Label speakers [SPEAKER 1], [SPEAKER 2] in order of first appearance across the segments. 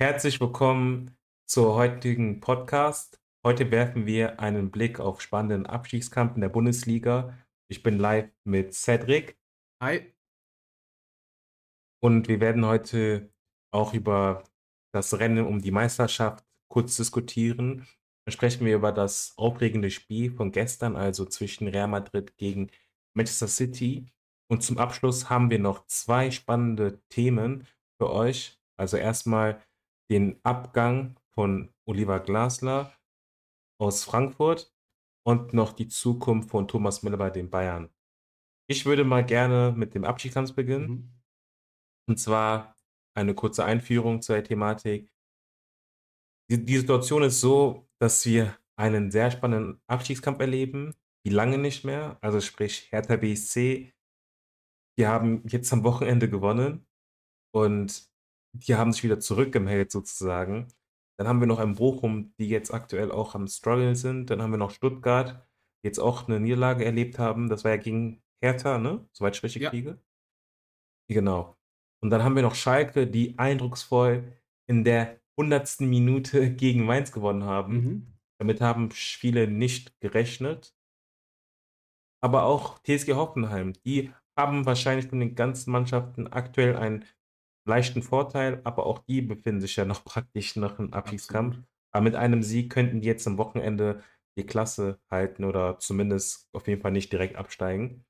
[SPEAKER 1] Herzlich willkommen zur heutigen Podcast. Heute werfen wir einen Blick auf spannenden Abstiegskampf in der Bundesliga. Ich bin live mit Cedric.
[SPEAKER 2] Hi.
[SPEAKER 1] Und wir werden heute auch über das Rennen um die Meisterschaft kurz diskutieren. Dann sprechen wir über das aufregende Spiel von gestern, also zwischen Real Madrid gegen Manchester City. Und zum Abschluss haben wir noch zwei spannende Themen für euch. Also erstmal den Abgang von Oliver Glasler aus Frankfurt und noch die Zukunft von Thomas Müller bei den Bayern. Ich würde mal gerne mit dem Abstiegskampf beginnen. Mhm. Und zwar eine kurze Einführung zur Thematik. Die, die Situation ist so, dass wir einen sehr spannenden Abstiegskampf erleben, wie lange nicht mehr. Also sprich Hertha BSC, die haben jetzt am Wochenende gewonnen und die haben sich wieder zurückgemeldet sozusagen. Dann haben wir noch ein Bochum, die jetzt aktuell auch am Struggle sind. Dann haben wir noch Stuttgart, die jetzt auch eine Niederlage erlebt haben. Das war ja gegen Hertha, ne? Soweit ich richtig ja. kriege. Genau. Und dann haben wir noch Schalke, die eindrucksvoll in der hundertsten Minute gegen Mainz gewonnen haben. Mhm. Damit haben viele nicht gerechnet. Aber auch TSG Hoffenheim, die haben wahrscheinlich von den ganzen Mannschaften aktuell einen leichten Vorteil, aber auch die befinden sich ja noch praktisch noch im Abstiegskampf. Aber mit einem Sieg könnten die jetzt am Wochenende die Klasse halten oder zumindest auf jeden Fall nicht direkt absteigen.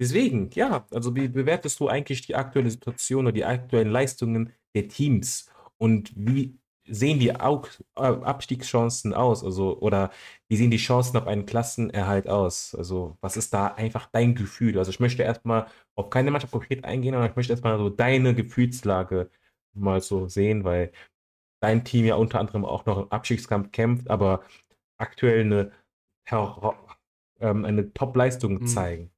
[SPEAKER 1] Deswegen, ja, also wie bewertest du eigentlich die aktuelle Situation oder die aktuellen Leistungen der Teams und wie sehen die äh, Abstiegschancen aus? Also, oder wie sehen die Chancen auf einen Klassenerhalt aus? Also, was ist da einfach dein Gefühl? Also, ich möchte erstmal auf keine Mannschaft konkret eingehen, aber ich möchte erstmal so deine Gefühlslage mal so sehen, weil dein Team ja unter anderem auch noch im Abstiegskampf kämpft, aber aktuell eine, ähm, eine Top-Leistung mhm. zeigen.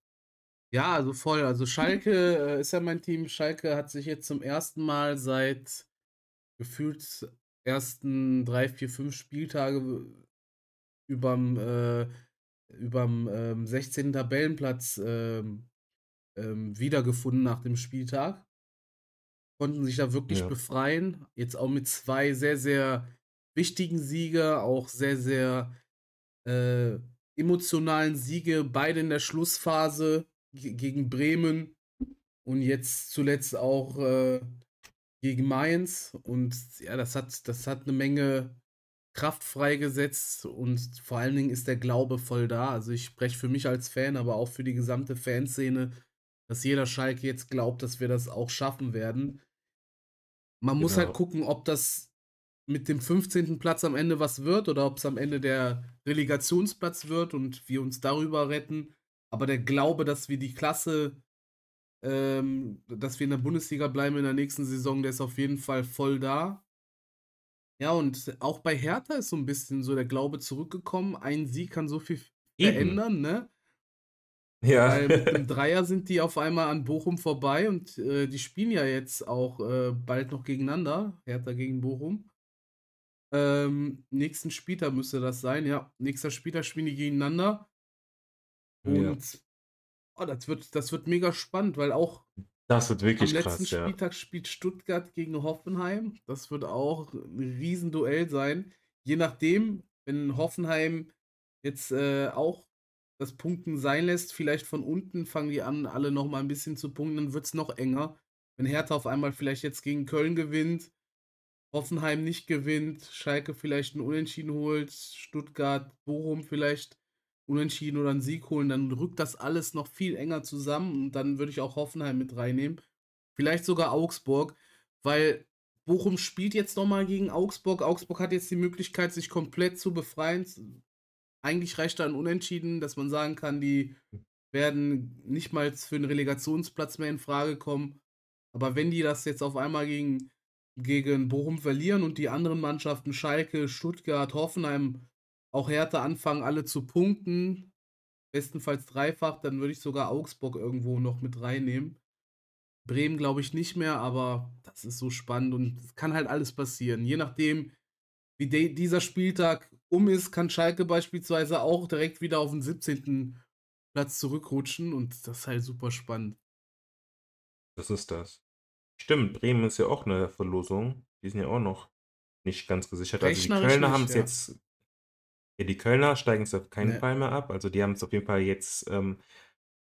[SPEAKER 2] Ja, also voll. Also Schalke äh, ist ja mein Team. Schalke hat sich jetzt zum ersten Mal seit gefühlt ersten drei, vier, fünf Spieltage überm, äh, überm ähm, 16. Tabellenplatz ähm, ähm, wiedergefunden nach dem Spieltag. Konnten sich da wirklich ja. befreien. Jetzt auch mit zwei sehr, sehr wichtigen Siege, auch sehr, sehr äh, emotionalen Siege, beide in der Schlussphase gegen Bremen und jetzt zuletzt auch äh, gegen Mainz. Und ja, das hat, das hat eine Menge Kraft freigesetzt und vor allen Dingen ist der Glaube voll da. Also ich spreche für mich als Fan, aber auch für die gesamte Fanszene, dass jeder Schalke jetzt glaubt, dass wir das auch schaffen werden. Man genau. muss halt genau. gucken, ob das mit dem 15. Platz am Ende was wird oder ob es am Ende der Relegationsplatz wird und wir uns darüber retten. Aber der Glaube, dass wir die Klasse, ähm, dass wir in der Bundesliga bleiben in der nächsten Saison, der ist auf jeden Fall voll da. Ja, und auch bei Hertha ist so ein bisschen so der Glaube zurückgekommen. Ein Sieg kann so viel Eben. verändern, ne? Ja. Weil mit dem Dreier sind die auf einmal an Bochum vorbei und äh, die spielen ja jetzt auch äh, bald noch gegeneinander. Hertha gegen Bochum. Ähm, nächsten Spieltag müsste das sein, ja. Nächster Spieltag spielen die gegeneinander. Und ja. Oh, das, wird, das wird mega spannend, weil auch
[SPEAKER 1] das wird wirklich
[SPEAKER 2] am letzten krass, Spieltag ja. spielt Stuttgart gegen Hoffenheim. Das wird auch ein Riesenduell sein. Je nachdem, wenn Hoffenheim jetzt äh, auch das Punkten sein lässt, vielleicht von unten fangen die an, alle noch mal ein bisschen zu punkten, dann wird es noch enger. Wenn Hertha auf einmal vielleicht jetzt gegen Köln gewinnt, Hoffenheim nicht gewinnt, Schalke vielleicht einen Unentschieden holt, Stuttgart, Bochum vielleicht Unentschieden oder einen Sieg holen, dann rückt das alles noch viel enger zusammen und dann würde ich auch Hoffenheim mit reinnehmen. Vielleicht sogar Augsburg, weil Bochum spielt jetzt nochmal gegen Augsburg. Augsburg hat jetzt die Möglichkeit, sich komplett zu befreien. Eigentlich reicht da ein Unentschieden, dass man sagen kann, die werden nicht mal für einen Relegationsplatz mehr in Frage kommen. Aber wenn die das jetzt auf einmal gegen, gegen Bochum verlieren und die anderen Mannschaften, Schalke, Stuttgart, Hoffenheim, auch Hertha anfangen, alle zu punkten. Bestenfalls dreifach, dann würde ich sogar Augsburg irgendwo noch mit reinnehmen. Bremen glaube ich nicht mehr, aber das ist so spannend und es kann halt alles passieren. Je nachdem, wie de- dieser Spieltag um ist, kann Schalke beispielsweise auch direkt wieder auf den 17. Platz zurückrutschen und das ist halt super spannend.
[SPEAKER 1] Das ist das. Stimmt, Bremen ist ja auch eine Verlosung. Die sind ja auch noch nicht ganz gesichert. Also die Kölner haben es
[SPEAKER 2] ja.
[SPEAKER 1] jetzt ja, die Kölner steigen es auf keinen
[SPEAKER 2] Ne.
[SPEAKER 1] Fall mehr ab. Also die haben es auf jeden Fall jetzt ähm,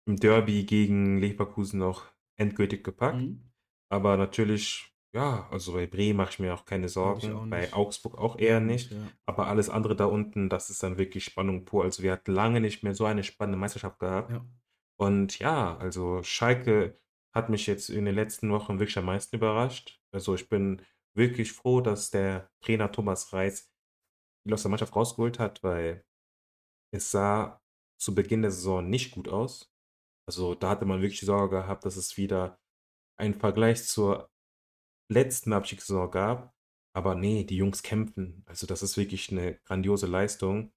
[SPEAKER 1] im Derby gegen Leverkusen noch endgültig gepackt.
[SPEAKER 2] Mhm.
[SPEAKER 1] Aber natürlich, ja, also bei Bremen mache ich mir auch keine Sorgen,
[SPEAKER 2] auch
[SPEAKER 1] bei. Augsburg auch
[SPEAKER 2] Eher nicht. ja.
[SPEAKER 1] Aber alles andere da unten, das ist dann wirklich Spannung pur. Also wir hatten lange nicht mehr so eine spannende Meisterschaft gehabt.
[SPEAKER 2] Ja.
[SPEAKER 1] Und ja, also Schalke hat mich jetzt in den letzten Wochen wirklich am meisten überrascht. Also ich bin wirklich froh, dass der Trainer Thomas Reis viel aus der Mannschaft rausgeholt hat, weil es sah zu Beginn der Saison nicht gut aus. Also da hatte man wirklich die Sorge gehabt, dass es wieder einen Vergleich zur letzten Abstiegssaison gab. Aber nee, die Jungs kämpfen. Also das ist wirklich eine grandiose Leistung.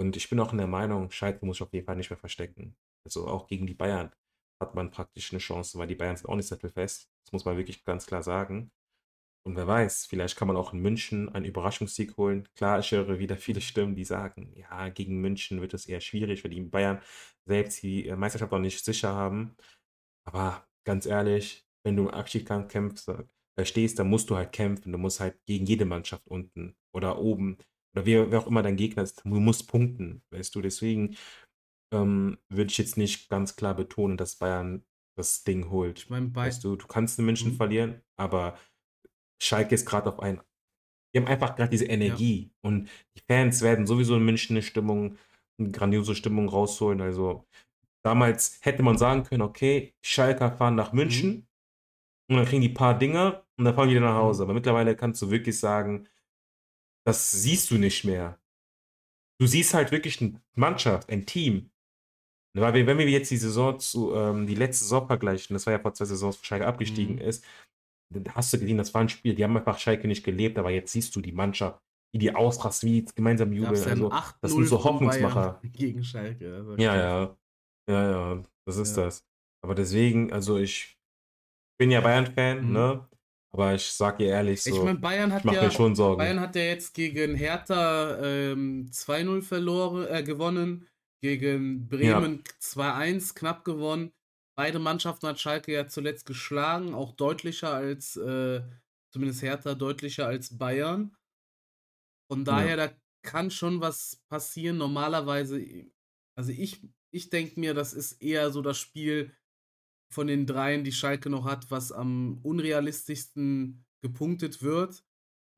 [SPEAKER 1] Und ich bin auch in der Meinung, Schalke muss sich auf jeden Fall nicht mehr verstecken. Also auch gegen die Bayern hat man praktisch eine Chance, weil die Bayern sind auch nicht sattelfest. Das muss man wirklich ganz klar sagen. Und wer weiß, vielleicht kann man auch in München einen Überraschungssieg holen. Klar, ich höre wieder viele Stimmen, die sagen, ja, gegen München wird es eher schwierig, weil die Bayern selbst die äh, Meisterschaft noch nicht sicher haben. Aber ganz ehrlich, wenn du im Abstiegskampf kämpfst, äh, stehst, dann musst du halt kämpfen. Du musst halt gegen jede Mannschaft unten oder oben oder wer, wer auch immer dein Gegner ist, du musst punkten, weißt du. Deswegen ähm, würde ich jetzt nicht ganz klar betonen, dass Bayern das Ding holt.
[SPEAKER 2] Ich meine,
[SPEAKER 1] Weißt du, du kannst in München
[SPEAKER 2] Mhm.
[SPEAKER 1] verlieren, aber Schalke ist gerade auf ein. Die haben einfach gerade diese
[SPEAKER 2] ja.
[SPEAKER 1] Energie. Und die Fans werden sowieso in München eine Stimmung, eine grandiose Stimmung rausholen. Also damals hätte man sagen können, okay, Schalker fahren nach
[SPEAKER 2] Mhm.
[SPEAKER 1] München und dann kriegen die paar Dinger und dann fahren die wieder nach Hause.
[SPEAKER 2] Mhm.
[SPEAKER 1] Aber mittlerweile kannst du wirklich sagen, das siehst du nicht mehr. Du siehst halt wirklich eine Mannschaft, ein Team. Weil wenn wir jetzt die Saison zu, ähm, die letzte Saison vergleichen, das war ja vor zwei Saisons, wo Schalke abgestiegen
[SPEAKER 2] Mhm.
[SPEAKER 1] ist, hast du gesehen, das war ein Spiel, die haben einfach Schalke nicht gelebt, aber jetzt siehst du die Mannschaft, wie die ausrastet, wie die gemeinsam jubeln.
[SPEAKER 2] ja
[SPEAKER 1] Also, das
[SPEAKER 2] 8-0
[SPEAKER 1] sind so
[SPEAKER 2] Bayern
[SPEAKER 1] Hoffnungsmacher.
[SPEAKER 2] gegen Schalke. Also
[SPEAKER 1] Ja, ja. Ja, ja, das ist
[SPEAKER 2] Ja.
[SPEAKER 1] das. Aber deswegen, also ich bin ja Bayern-Fan,
[SPEAKER 2] Mhm.
[SPEAKER 1] ne? Aber ich sag dir ehrlich,
[SPEAKER 2] Ich
[SPEAKER 1] so,
[SPEAKER 2] meine, Bayern
[SPEAKER 1] ich
[SPEAKER 2] hat
[SPEAKER 1] mache mir
[SPEAKER 2] ja
[SPEAKER 1] schon Sorgen.
[SPEAKER 2] Bayern hat ja jetzt gegen Hertha ähm, 2-0 verloren, äh, gewonnen, gegen
[SPEAKER 1] Ja,
[SPEAKER 2] Bremen 2-1 knapp gewonnen. Beide Mannschaften hat Schalke ja zuletzt geschlagen, auch deutlicher als, äh, zumindest Hertha deutlicher als Bayern. Von daher,
[SPEAKER 1] ja,
[SPEAKER 2] da kann schon was passieren. Normalerweise, also ich, ich denke mir, das ist eher so das Spiel von den dreien, die Schalke noch hat, was am unrealistischsten gepunktet wird.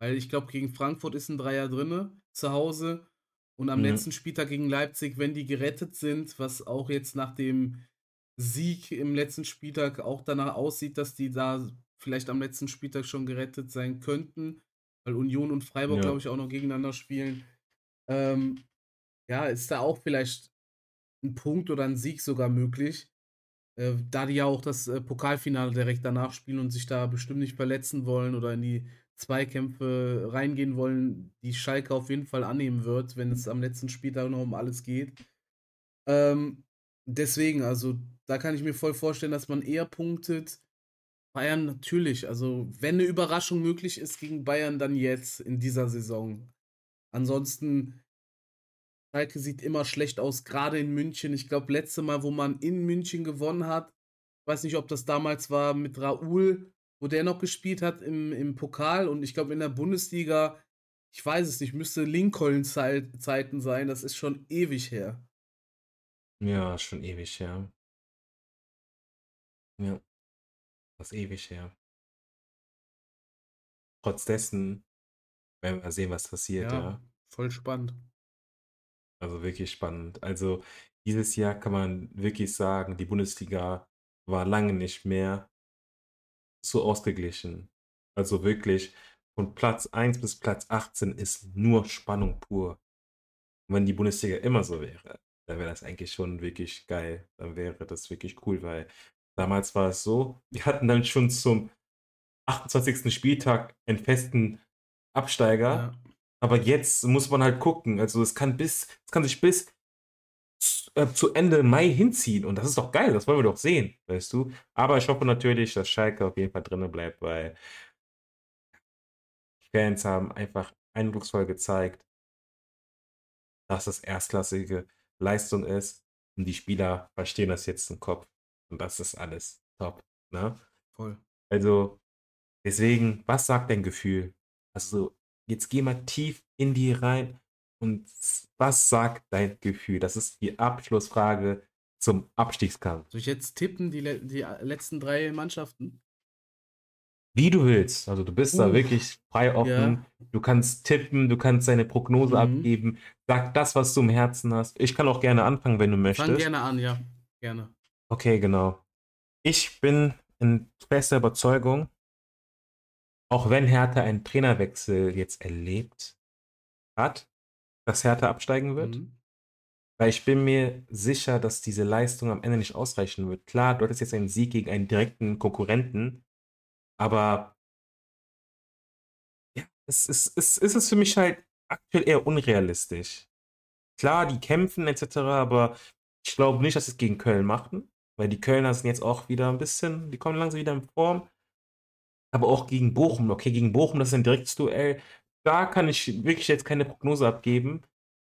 [SPEAKER 2] Weil ich glaube, gegen Frankfurt ist ein Dreier drinne, zu Hause. Und am
[SPEAKER 1] mhm.
[SPEAKER 2] letzten Spieltag gegen Leipzig, wenn die gerettet sind, was auch jetzt nach dem Sieg im letzten Spieltag auch danach aussieht, dass die da vielleicht am letzten Spieltag schon gerettet sein könnten, weil Union und Freiburg, glaube
[SPEAKER 1] Ja,
[SPEAKER 2] ich, auch noch gegeneinander spielen. Ähm, ja, ist da auch vielleicht ein Punkt oder ein Sieg sogar möglich. Äh, da die ja auch das äh, Pokalfinale direkt danach spielen und sich da bestimmt nicht verletzen wollen oder in die Zweikämpfe reingehen wollen, die Schalke auf jeden Fall annehmen wird, wenn es am letzten Spieltag noch um alles geht. Ähm, deswegen, also da kann ich mir voll vorstellen, dass man eher punktet. Bayern natürlich, also wenn eine Überraschung möglich ist gegen Bayern, dann jetzt in dieser Saison. Ansonsten, Schalke sieht immer schlecht aus, gerade in München. Ich glaube, letzte Mal, wo man in München gewonnen hat, ich weiß nicht, ob das damals war mit Raoul, wo der noch gespielt hat im, im Pokal und ich glaube in der Bundesliga, ich weiß es nicht, müsste Lincoln-Zeiten sein, das ist schon ewig her.
[SPEAKER 1] ja, schon ewig her. Ja, das ist ewig her. Trotz dessen werden wir sehen, was passiert,
[SPEAKER 2] Ja,
[SPEAKER 1] ja.
[SPEAKER 2] voll spannend.
[SPEAKER 1] Also wirklich spannend. Also dieses Jahr kann man wirklich sagen, die Bundesliga war lange nicht mehr so ausgeglichen. Also wirklich von Platz 1 bis Platz 18 ist nur Spannung pur. Und wenn die Bundesliga immer so wäre, dann wäre das eigentlich schon wirklich geil. Dann wäre das wirklich cool, weil damals war es so, wir hatten dann schon zum 28. Spieltag einen festen Absteiger.
[SPEAKER 2] Ja,
[SPEAKER 1] Aber jetzt muss man halt gucken. Also es kann bis, es kann sich bis äh, zu Ende Mai hinziehen. Und das ist doch geil, das wollen wir doch sehen, weißt du. Aber ich hoffe natürlich, dass Schalke auf jeden Fall drinnen bleibt, weil die Fans haben einfach eindrucksvoll gezeigt, dass das erstklassige Leistung ist. Und die Spieler verstehen das jetzt im Kopf. Und das ist alles top. Ne?
[SPEAKER 2] voll.
[SPEAKER 1] Also, deswegen, was sagt dein Gefühl? Also, jetzt geh mal tief in die rein und was sagt dein Gefühl? Das ist die Abschlussfrage zum Abstiegskampf.
[SPEAKER 2] Soll ich jetzt tippen, die, die letzten drei Mannschaften?
[SPEAKER 1] Wie du willst. Also du bist uh, da wirklich frei offen. Ja. Du kannst tippen, du kannst deine Prognose mhm. abgeben. Sag das, was du im Herzen hast. Ich kann auch gerne anfangen, wenn du möchtest. Fang
[SPEAKER 2] gerne an, ja. Gerne.
[SPEAKER 1] Okay, genau. Ich bin in fester Überzeugung, auch wenn Hertha einen Trainerwechsel jetzt erlebt hat, dass Hertha absteigen wird. Mhm. Weil ich bin mir sicher, dass diese Leistung am Ende nicht ausreichen wird. Klar, du hattest jetzt einen Sieg gegen einen direkten Konkurrenten, aber ja, es ist, es, es ist für mich halt aktuell eher unrealistisch. Klar, die kämpfen etc., aber ich glaube nicht, dass sie es gegen Köln machen, weil die Kölner sind jetzt auch wieder ein bisschen, die kommen langsam wieder in Form. Aber auch gegen Bochum, okay, gegen Bochum, das ist ein direktes Duell. Da kann ich wirklich jetzt keine Prognose abgeben,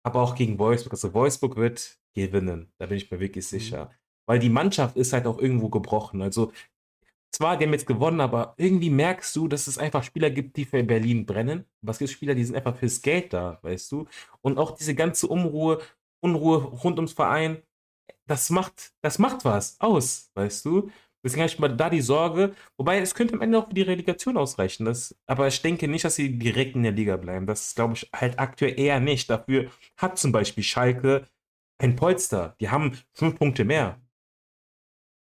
[SPEAKER 1] aber auch gegen Wolfsburg. Also Wolfsburg wird gewinnen, da bin ich mir wirklich mhm. sicher. Mhm. Weil die Mannschaft ist halt auch irgendwo gebrochen. Also zwar, die haben jetzt gewonnen, aber irgendwie merkst du, dass es einfach Spieler gibt, die für Berlin brennen. Was gibt Spieler, die sind einfach fürs Geld da, weißt du? Und auch diese ganze Unruhe, Unruhe rund ums Verein, das macht, das macht was aus, weißt du? Deswegen habe ich mal da die Sorge, wobei es könnte am Ende auch für die Relegation ausreichen. Das, aber ich denke nicht, dass sie direkt in der Liga bleiben. Das glaube ich halt aktuell eher nicht. Dafür hat zum Beispiel Schalke ein Polster. Die haben fünf Punkte mehr.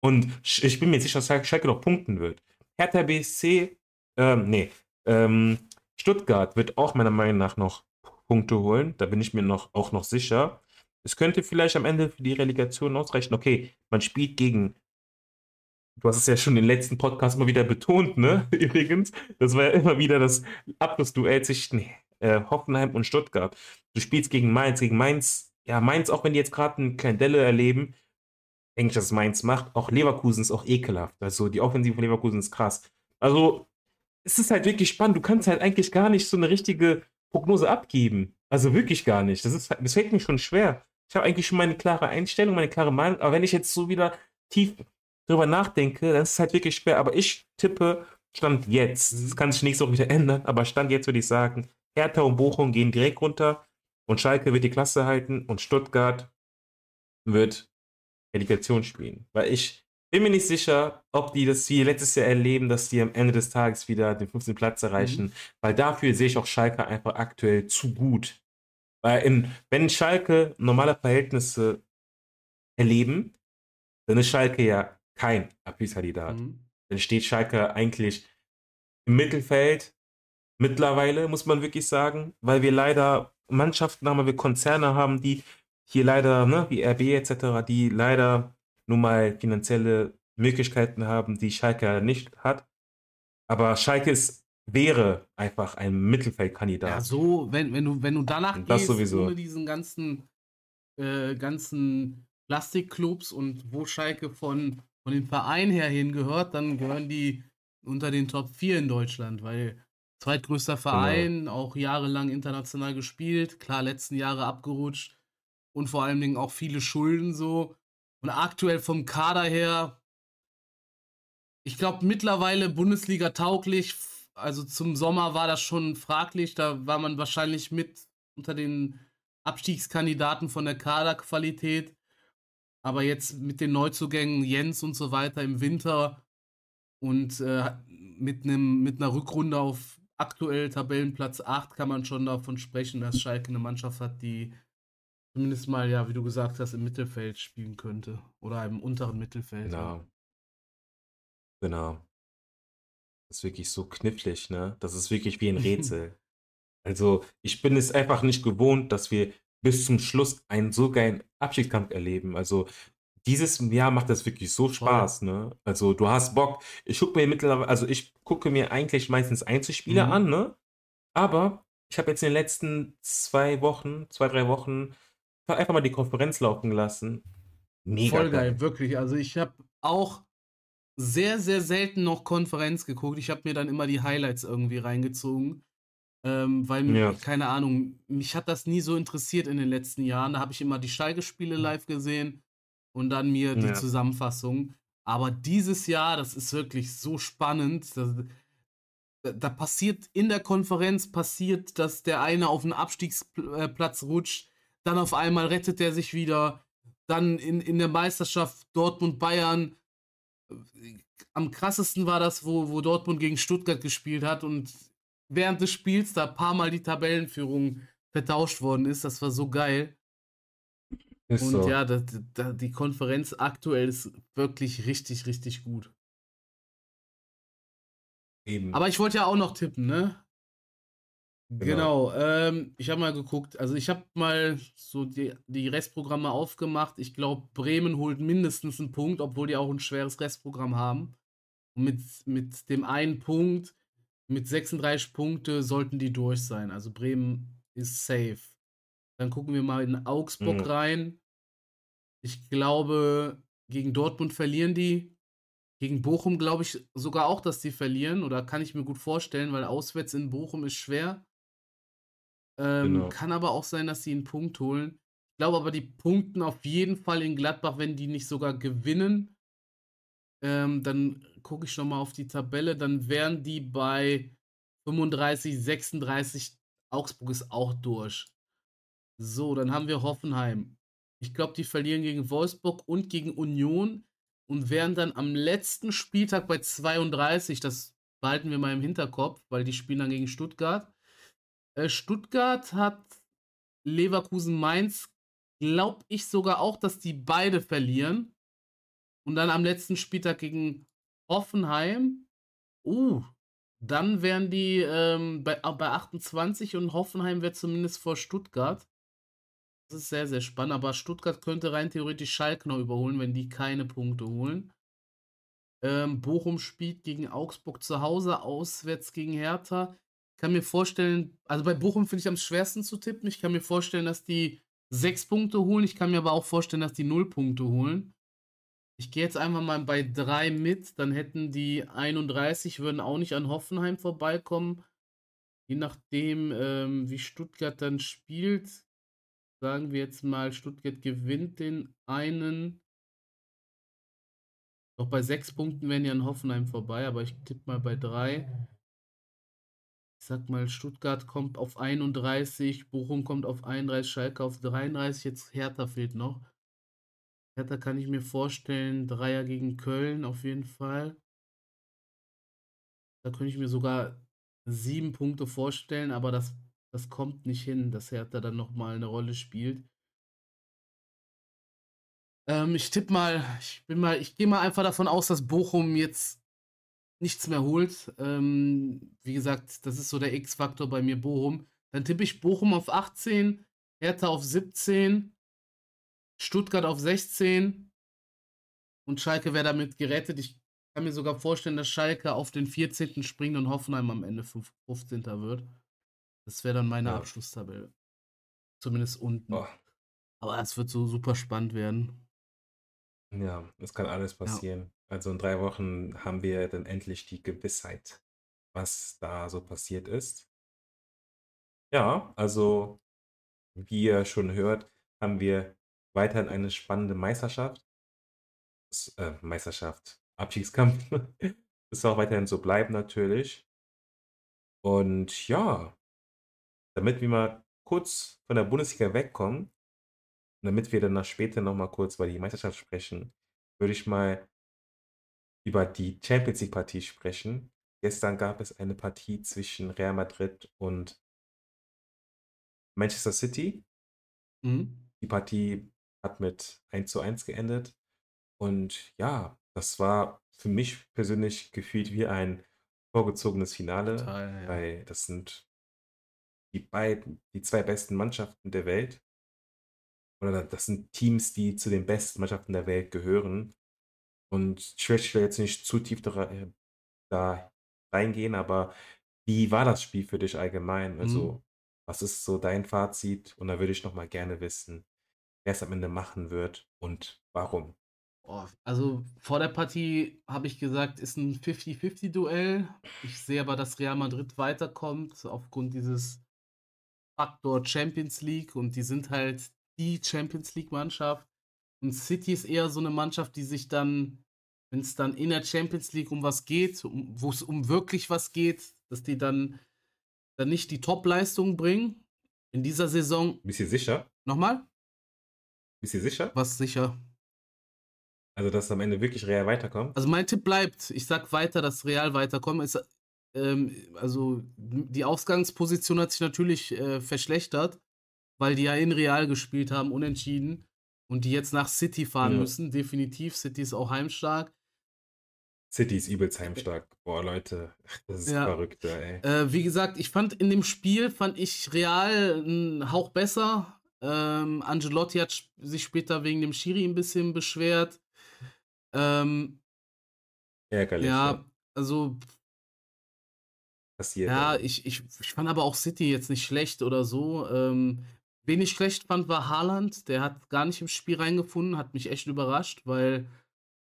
[SPEAKER 1] Und ich bin mir sicher, dass Schalke noch punkten wird. Hertha BSC, ähm, nee, ähm, Stuttgart wird auch meiner Meinung nach noch Punkte holen. Da bin ich mir noch, auch noch sicher. Es könnte vielleicht am Ende für die Relegation ausreichen. Okay, man spielt gegen. Du hast es ja schon den letzten Podcast immer wieder betont, ne? Übrigens. Das war ja immer wieder das Abschlussduell zwischen äh, Hoffenheim und Stuttgart. Du spielst gegen Mainz, gegen Mainz. Ja, Mainz, auch wenn die jetzt gerade einen kleinen Delle erleben, denke ich, dass Mainz macht. Auch Leverkusen ist auch ekelhaft. Also die Offensive von Leverkusen ist krass. Also es ist halt wirklich spannend. Du kannst halt eigentlich gar nicht so eine richtige Prognose abgeben. Also wirklich gar nicht. Das, ist, das fällt mir schon schwer. Ich habe eigentlich schon meine klare Einstellung, meine klare Meinung. Aber wenn ich jetzt so wieder tief drüber nachdenke, dann ist es halt wirklich schwer. Aber ich tippe Stand jetzt. Das kann sich nächste Woche wieder ändern. Aber Stand jetzt würde ich sagen, Hertha und Bochum gehen direkt runter. Und Schalke wird die Klasse halten. Und Stuttgart wird Relegation spielen. Weil ich bin mir nicht sicher, ob die das wie letztes Jahr erleben, dass die am Ende des Tages wieder den 15. Platz erreichen. Mhm. Weil dafür sehe ich auch Schalke einfach aktuell zu gut. Weil in, wenn Schalke normale Verhältnisse erleben, dann ist Schalke ja kein Abschiedskandidat. Mhm. Dann steht Schalke eigentlich im Mittelfeld mittlerweile, muss man wirklich sagen, weil wir leider Mannschaften haben, weil wir Konzerne haben, die hier leider, ne, wie RB etc., die leider nun mal finanzielle Möglichkeiten haben, die Schalke nicht hat. Aber Schalke ist, wäre einfach ein Mittelfeldkandidat. Ja,
[SPEAKER 2] so, wenn, wenn, du, wenn du danach
[SPEAKER 1] das gehst, sowieso.
[SPEAKER 2] ohne diesen ganzen, äh, ganzen Plastikclubs und wo Schalke von, von dem Verein her hingehört, dann gehören die unter den Top 4 in Deutschland, weil zweitgrößter genau. Verein, genau. auch jahrelang international gespielt, klar, letzten Jahre abgerutscht und vor allen Dingen auch viele Schulden so. Und aktuell vom Kader her, ich glaube mittlerweile Bundesliga tauglich. Also zum Sommer war das schon fraglich. Da war man wahrscheinlich mit unter den Abstiegskandidaten von der Kaderqualität. Aber jetzt mit den Neuzugängen Jens und so weiter im Winter und äh, mit, einem, mit einer Rückrunde auf aktuell Tabellenplatz 8 kann man schon davon sprechen, dass Schalke eine Mannschaft hat, die zumindest mal, ja, wie du gesagt hast, im Mittelfeld spielen könnte. Oder im unteren Mittelfeld.
[SPEAKER 1] Genau. Genau. Das ist wirklich so knifflig, ne? Das ist wirklich wie ein Rätsel. also, ich bin es einfach nicht gewohnt, dass wir bis zum Schluss einen so geilen Abschiedskampf erleben. Also, dieses Jahr macht das wirklich so Spaß, ne? Also, du hast Bock. Ich gucke mir mittlerweile, also ich gucke mir eigentlich meistens Einzelspieler mhm. an, ne? Aber ich habe jetzt in den letzten zwei Wochen, zwei, drei Wochen einfach mal die Konferenz laufen lassen.
[SPEAKER 2] Mega Voll geil, geil. wirklich. Also ich habe auch sehr, sehr selten noch Konferenz geguckt. Ich habe mir dann immer die Highlights irgendwie reingezogen. Ähm, weil, ja. keine Ahnung, mich hat das nie so interessiert in den letzten Jahren. Da habe ich immer die Schalke-Spiele live gesehen und dann mir die ja. Zusammenfassung. Aber dieses Jahr, das ist wirklich so spannend. Da, da passiert in der Konferenz passiert, dass der eine auf den Abstiegsplatz rutscht, dann auf einmal rettet er sich wieder, dann in, in der Meisterschaft Dortmund-Bayern. Am krassesten war das, wo, wo Dortmund gegen Stuttgart gespielt hat und während des Spiels da ein paar Mal die Tabellenführung vertauscht worden ist. Das war so geil. Ist und so. ja, da, da, die Konferenz aktuell ist wirklich richtig, richtig gut. Eben. Aber ich wollte ja auch noch tippen, ne? Genau, genau ähm, ich habe mal geguckt. Also ich habe mal so die, die Restprogramme aufgemacht. Ich glaube, Bremen holt mindestens einen Punkt, obwohl die auch ein schweres Restprogramm haben. Und mit, mit dem einen Punkt, mit 36 Punkte, sollten die durch sein. Also Bremen ist safe. Dann gucken wir mal in Augsburg mhm. rein. Ich glaube, gegen Dortmund verlieren die. Gegen Bochum glaube ich sogar auch, dass die verlieren. Oder kann ich mir gut vorstellen, weil auswärts in Bochum ist schwer. Ähm, genau. Kann aber auch sein, dass sie einen Punkt holen. Ich glaube aber, die punkten auf jeden Fall in Gladbach, wenn die nicht sogar gewinnen. Ähm, dann gucke ich nochmal auf die Tabelle. Dann wären die bei 35, 36. Augsburg ist auch durch. So, dann haben wir Hoffenheim. Ich glaube, die verlieren gegen Wolfsburg und gegen Union und wären dann am letzten Spieltag bei 32. Das behalten wir mal im Hinterkopf, weil die spielen dann gegen Stuttgart. Äh, Stuttgart hat Leverkusen Mainz, glaube ich sogar auch, dass die beide verlieren. Und dann am letzten Spieltag gegen Hoffenheim. Uh, dann wären die ähm, bei, bei 28 und Hoffenheim wäre zumindest vor Stuttgart. Das ist sehr, sehr spannend. Aber Stuttgart könnte rein theoretisch Schalke noch überholen, wenn die keine Punkte holen. Ähm, Bochum spielt gegen Augsburg zu Hause, auswärts gegen Hertha. Kann mir vorstellen, also bei Bochum finde ich am schwersten zu tippen. Ich kann mir vorstellen, dass die sechs Punkte holen. Ich kann mir aber auch vorstellen, dass die null Punkte holen. Ich gehe jetzt einfach mal bei drei mit. Dann hätten die 31, würden auch nicht an Hoffenheim vorbeikommen. Je nachdem, ähm, wie Stuttgart dann spielt, sagen wir jetzt mal, Stuttgart gewinnt den einen. Doch bei sechs Punkten wären die an Hoffenheim vorbei, aber ich tippe mal bei drei. Sag mal, Stuttgart kommt auf 31, Bochum kommt auf 31, Schalke auf 33, jetzt Hertha fehlt noch. Hertha kann ich mir vorstellen, Dreier gegen Köln auf jeden Fall. Da könnte ich mir sogar sieben Punkte vorstellen, aber das das kommt nicht hin, dass Hertha dann nochmal eine Rolle spielt. Ähm, ich tippe mal, ich bin mal, ich gehe mal einfach davon aus, dass Bochum jetzt nichts mehr holt. Ähm, wie gesagt, das ist so der X-Faktor bei mir, Bochum. Dann tippe ich Bochum auf 18, Hertha auf 17, Stuttgart auf 16 und Schalke wäre damit gerettet. Ich kann mir sogar vorstellen, dass Schalke auf den 14. springt und Hoffenheim am Ende 15. wird. Das wäre dann meine ja. Abschlusstabelle. Zumindest unten. Oh. Aber es wird so super spannend werden.
[SPEAKER 1] Ja, es kann alles passieren. Ja. Also in drei Wochen haben wir dann endlich die Gewissheit, was da so passiert ist. Ja, also wie ihr schon hört, haben wir weiterhin eine spannende Meisterschaft. Äh, Meisterschaft, Abstiegskampf. Das soll auch weiterhin so bleiben natürlich. Und ja, damit wir mal kurz von der Bundesliga wegkommen und damit wir dann später nochmal kurz über die Meisterschaft sprechen, würde ich mal über die Champions League Partie sprechen. Gestern gab es eine Partie zwischen Real Madrid und Manchester City. Mhm. Die Partie hat mit 1 zu 1 geendet. Und ja, das war für mich persönlich gefühlt wie ein vorgezogenes Finale, Total, ja. weil das sind die beiden, die zwei besten Mannschaften der Welt. Oder das sind Teams, die zu den besten Mannschaften der Welt gehören. Und ich möchte jetzt nicht zu tief da, äh, da reingehen, aber wie war das Spiel für dich allgemein? Also, mhm. was ist so dein Fazit? Und da würde ich noch mal gerne wissen, wer es am Ende machen wird und warum.
[SPEAKER 2] also vor der Partie habe ich gesagt, ist ein 50-50-Duell. Ich sehe aber, dass Real Madrid weiterkommt aufgrund dieses Faktor Champions League und die sind halt die Champions League-Mannschaft. Und City ist eher so eine Mannschaft, die sich dann, wenn es dann in der Champions League um was geht, um, wo es um wirklich was geht, dass die dann, dann nicht die Top-Leistung bringen. In dieser Saison.
[SPEAKER 1] Bist du sicher?
[SPEAKER 2] Nochmal?
[SPEAKER 1] Bist du sicher?
[SPEAKER 2] Was sicher?
[SPEAKER 1] Also, dass am Ende wirklich Real weiterkommt?
[SPEAKER 2] Also, mein Tipp bleibt. Ich sag weiter, dass Real weiterkommt. Ist, ähm, also, die Ausgangsposition hat sich natürlich äh, verschlechtert, weil die ja in Real gespielt haben, unentschieden. Und die jetzt nach City fahren ja. müssen. Definitiv. City ist auch heimstark.
[SPEAKER 1] City ist übelst heimstark. Boah, Leute, das ist ja. verrückt, ey.
[SPEAKER 2] Äh, wie gesagt, ich fand in dem Spiel, fand ich Real einen Hauch besser. Ähm, Angelotti hat sich später wegen dem Schiri ein bisschen beschwert. Ähm,
[SPEAKER 1] Ärgerlich.
[SPEAKER 2] Ja, ja. also.
[SPEAKER 1] Passiert.
[SPEAKER 2] Ja, ich, ich, ich fand aber auch City jetzt nicht schlecht oder so. Ähm, wen ich schlecht fand, war Haaland. Der hat gar nicht im Spiel reingefunden, hat mich echt überrascht, weil.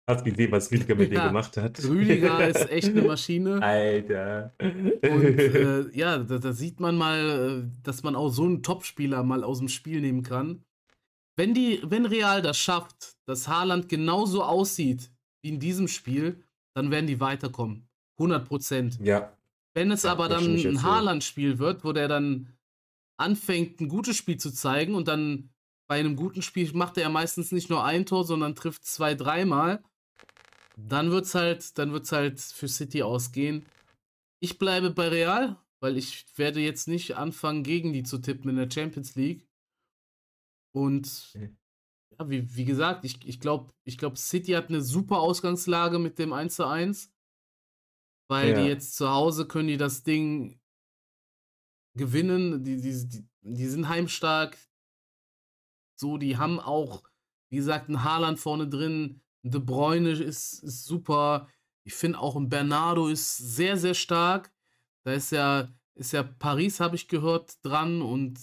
[SPEAKER 1] Hast gesehen, was Rüdiger mit ja, dir gemacht hat.
[SPEAKER 2] Rüdiger ist echt eine Maschine.
[SPEAKER 1] Alter.
[SPEAKER 2] Und äh, ja, da, da, sieht man mal, äh, dass man auch so einen Topspieler mal aus dem Spiel nehmen kann. Wenn, die, wenn Real das schafft, dass Haaland genauso aussieht wie in diesem Spiel, dann werden die weiterkommen. 100 Prozent.
[SPEAKER 1] Ja.
[SPEAKER 2] Wenn es ja, aber dann ein Haaland-Spiel wird, wo der dann anfängt, ein gutes Spiel zu zeigen und dann bei einem guten Spiel macht er ja meistens nicht nur ein Tor, sondern trifft zwei, dreimal, dann wird's halt, dann wird's halt für City ausgehen. Ich bleibe bei Real, weil ich werde jetzt nicht anfangen, gegen die zu tippen in der Champions League. Und ja, wie, wie gesagt, ich, ich glaube, ich glaub, City hat eine super Ausgangslage mit dem 1 zu 1. Weil ja. die jetzt zu Hause können die das Ding gewinnen. Die, die, die, die sind heimstark. So, die haben auch, wie gesagt, ein Haaland vorne drin. De Bruyne ist, ist super. Ich finde auch ein Bernardo ist sehr, sehr stark. Da ist ja, ist ja Paris, habe ich gehört, dran und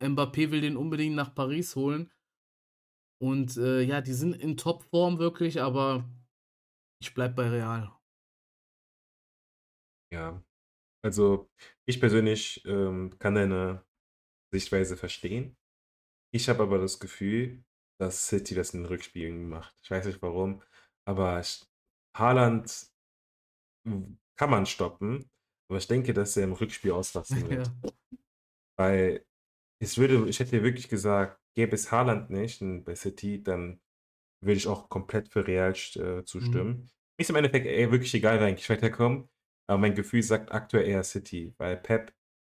[SPEAKER 2] Mbappé will den unbedingt nach Paris holen. Und äh, ja, die sind in Topform wirklich, aber ich bleibe bei Real.
[SPEAKER 1] Ja, also ich persönlich ähm, kann deine Sichtweise verstehen. Ich habe aber das Gefühl, dass City das in den Rückspielen macht. Ich weiß nicht warum, aber Haaland kann man stoppen, aber ich denke, dass er im Rückspiel ausrasten wird. Ja. Weil es würde, ich hätte wirklich gesagt, gäbe es Haaland nicht bei City, dann würde ich auch komplett für Real äh, zustimmen. Mhm. Ist im Endeffekt ey, wirklich egal, wer eigentlich weiterkommt. Aber mein Gefühl sagt aktuell eher City, weil Pep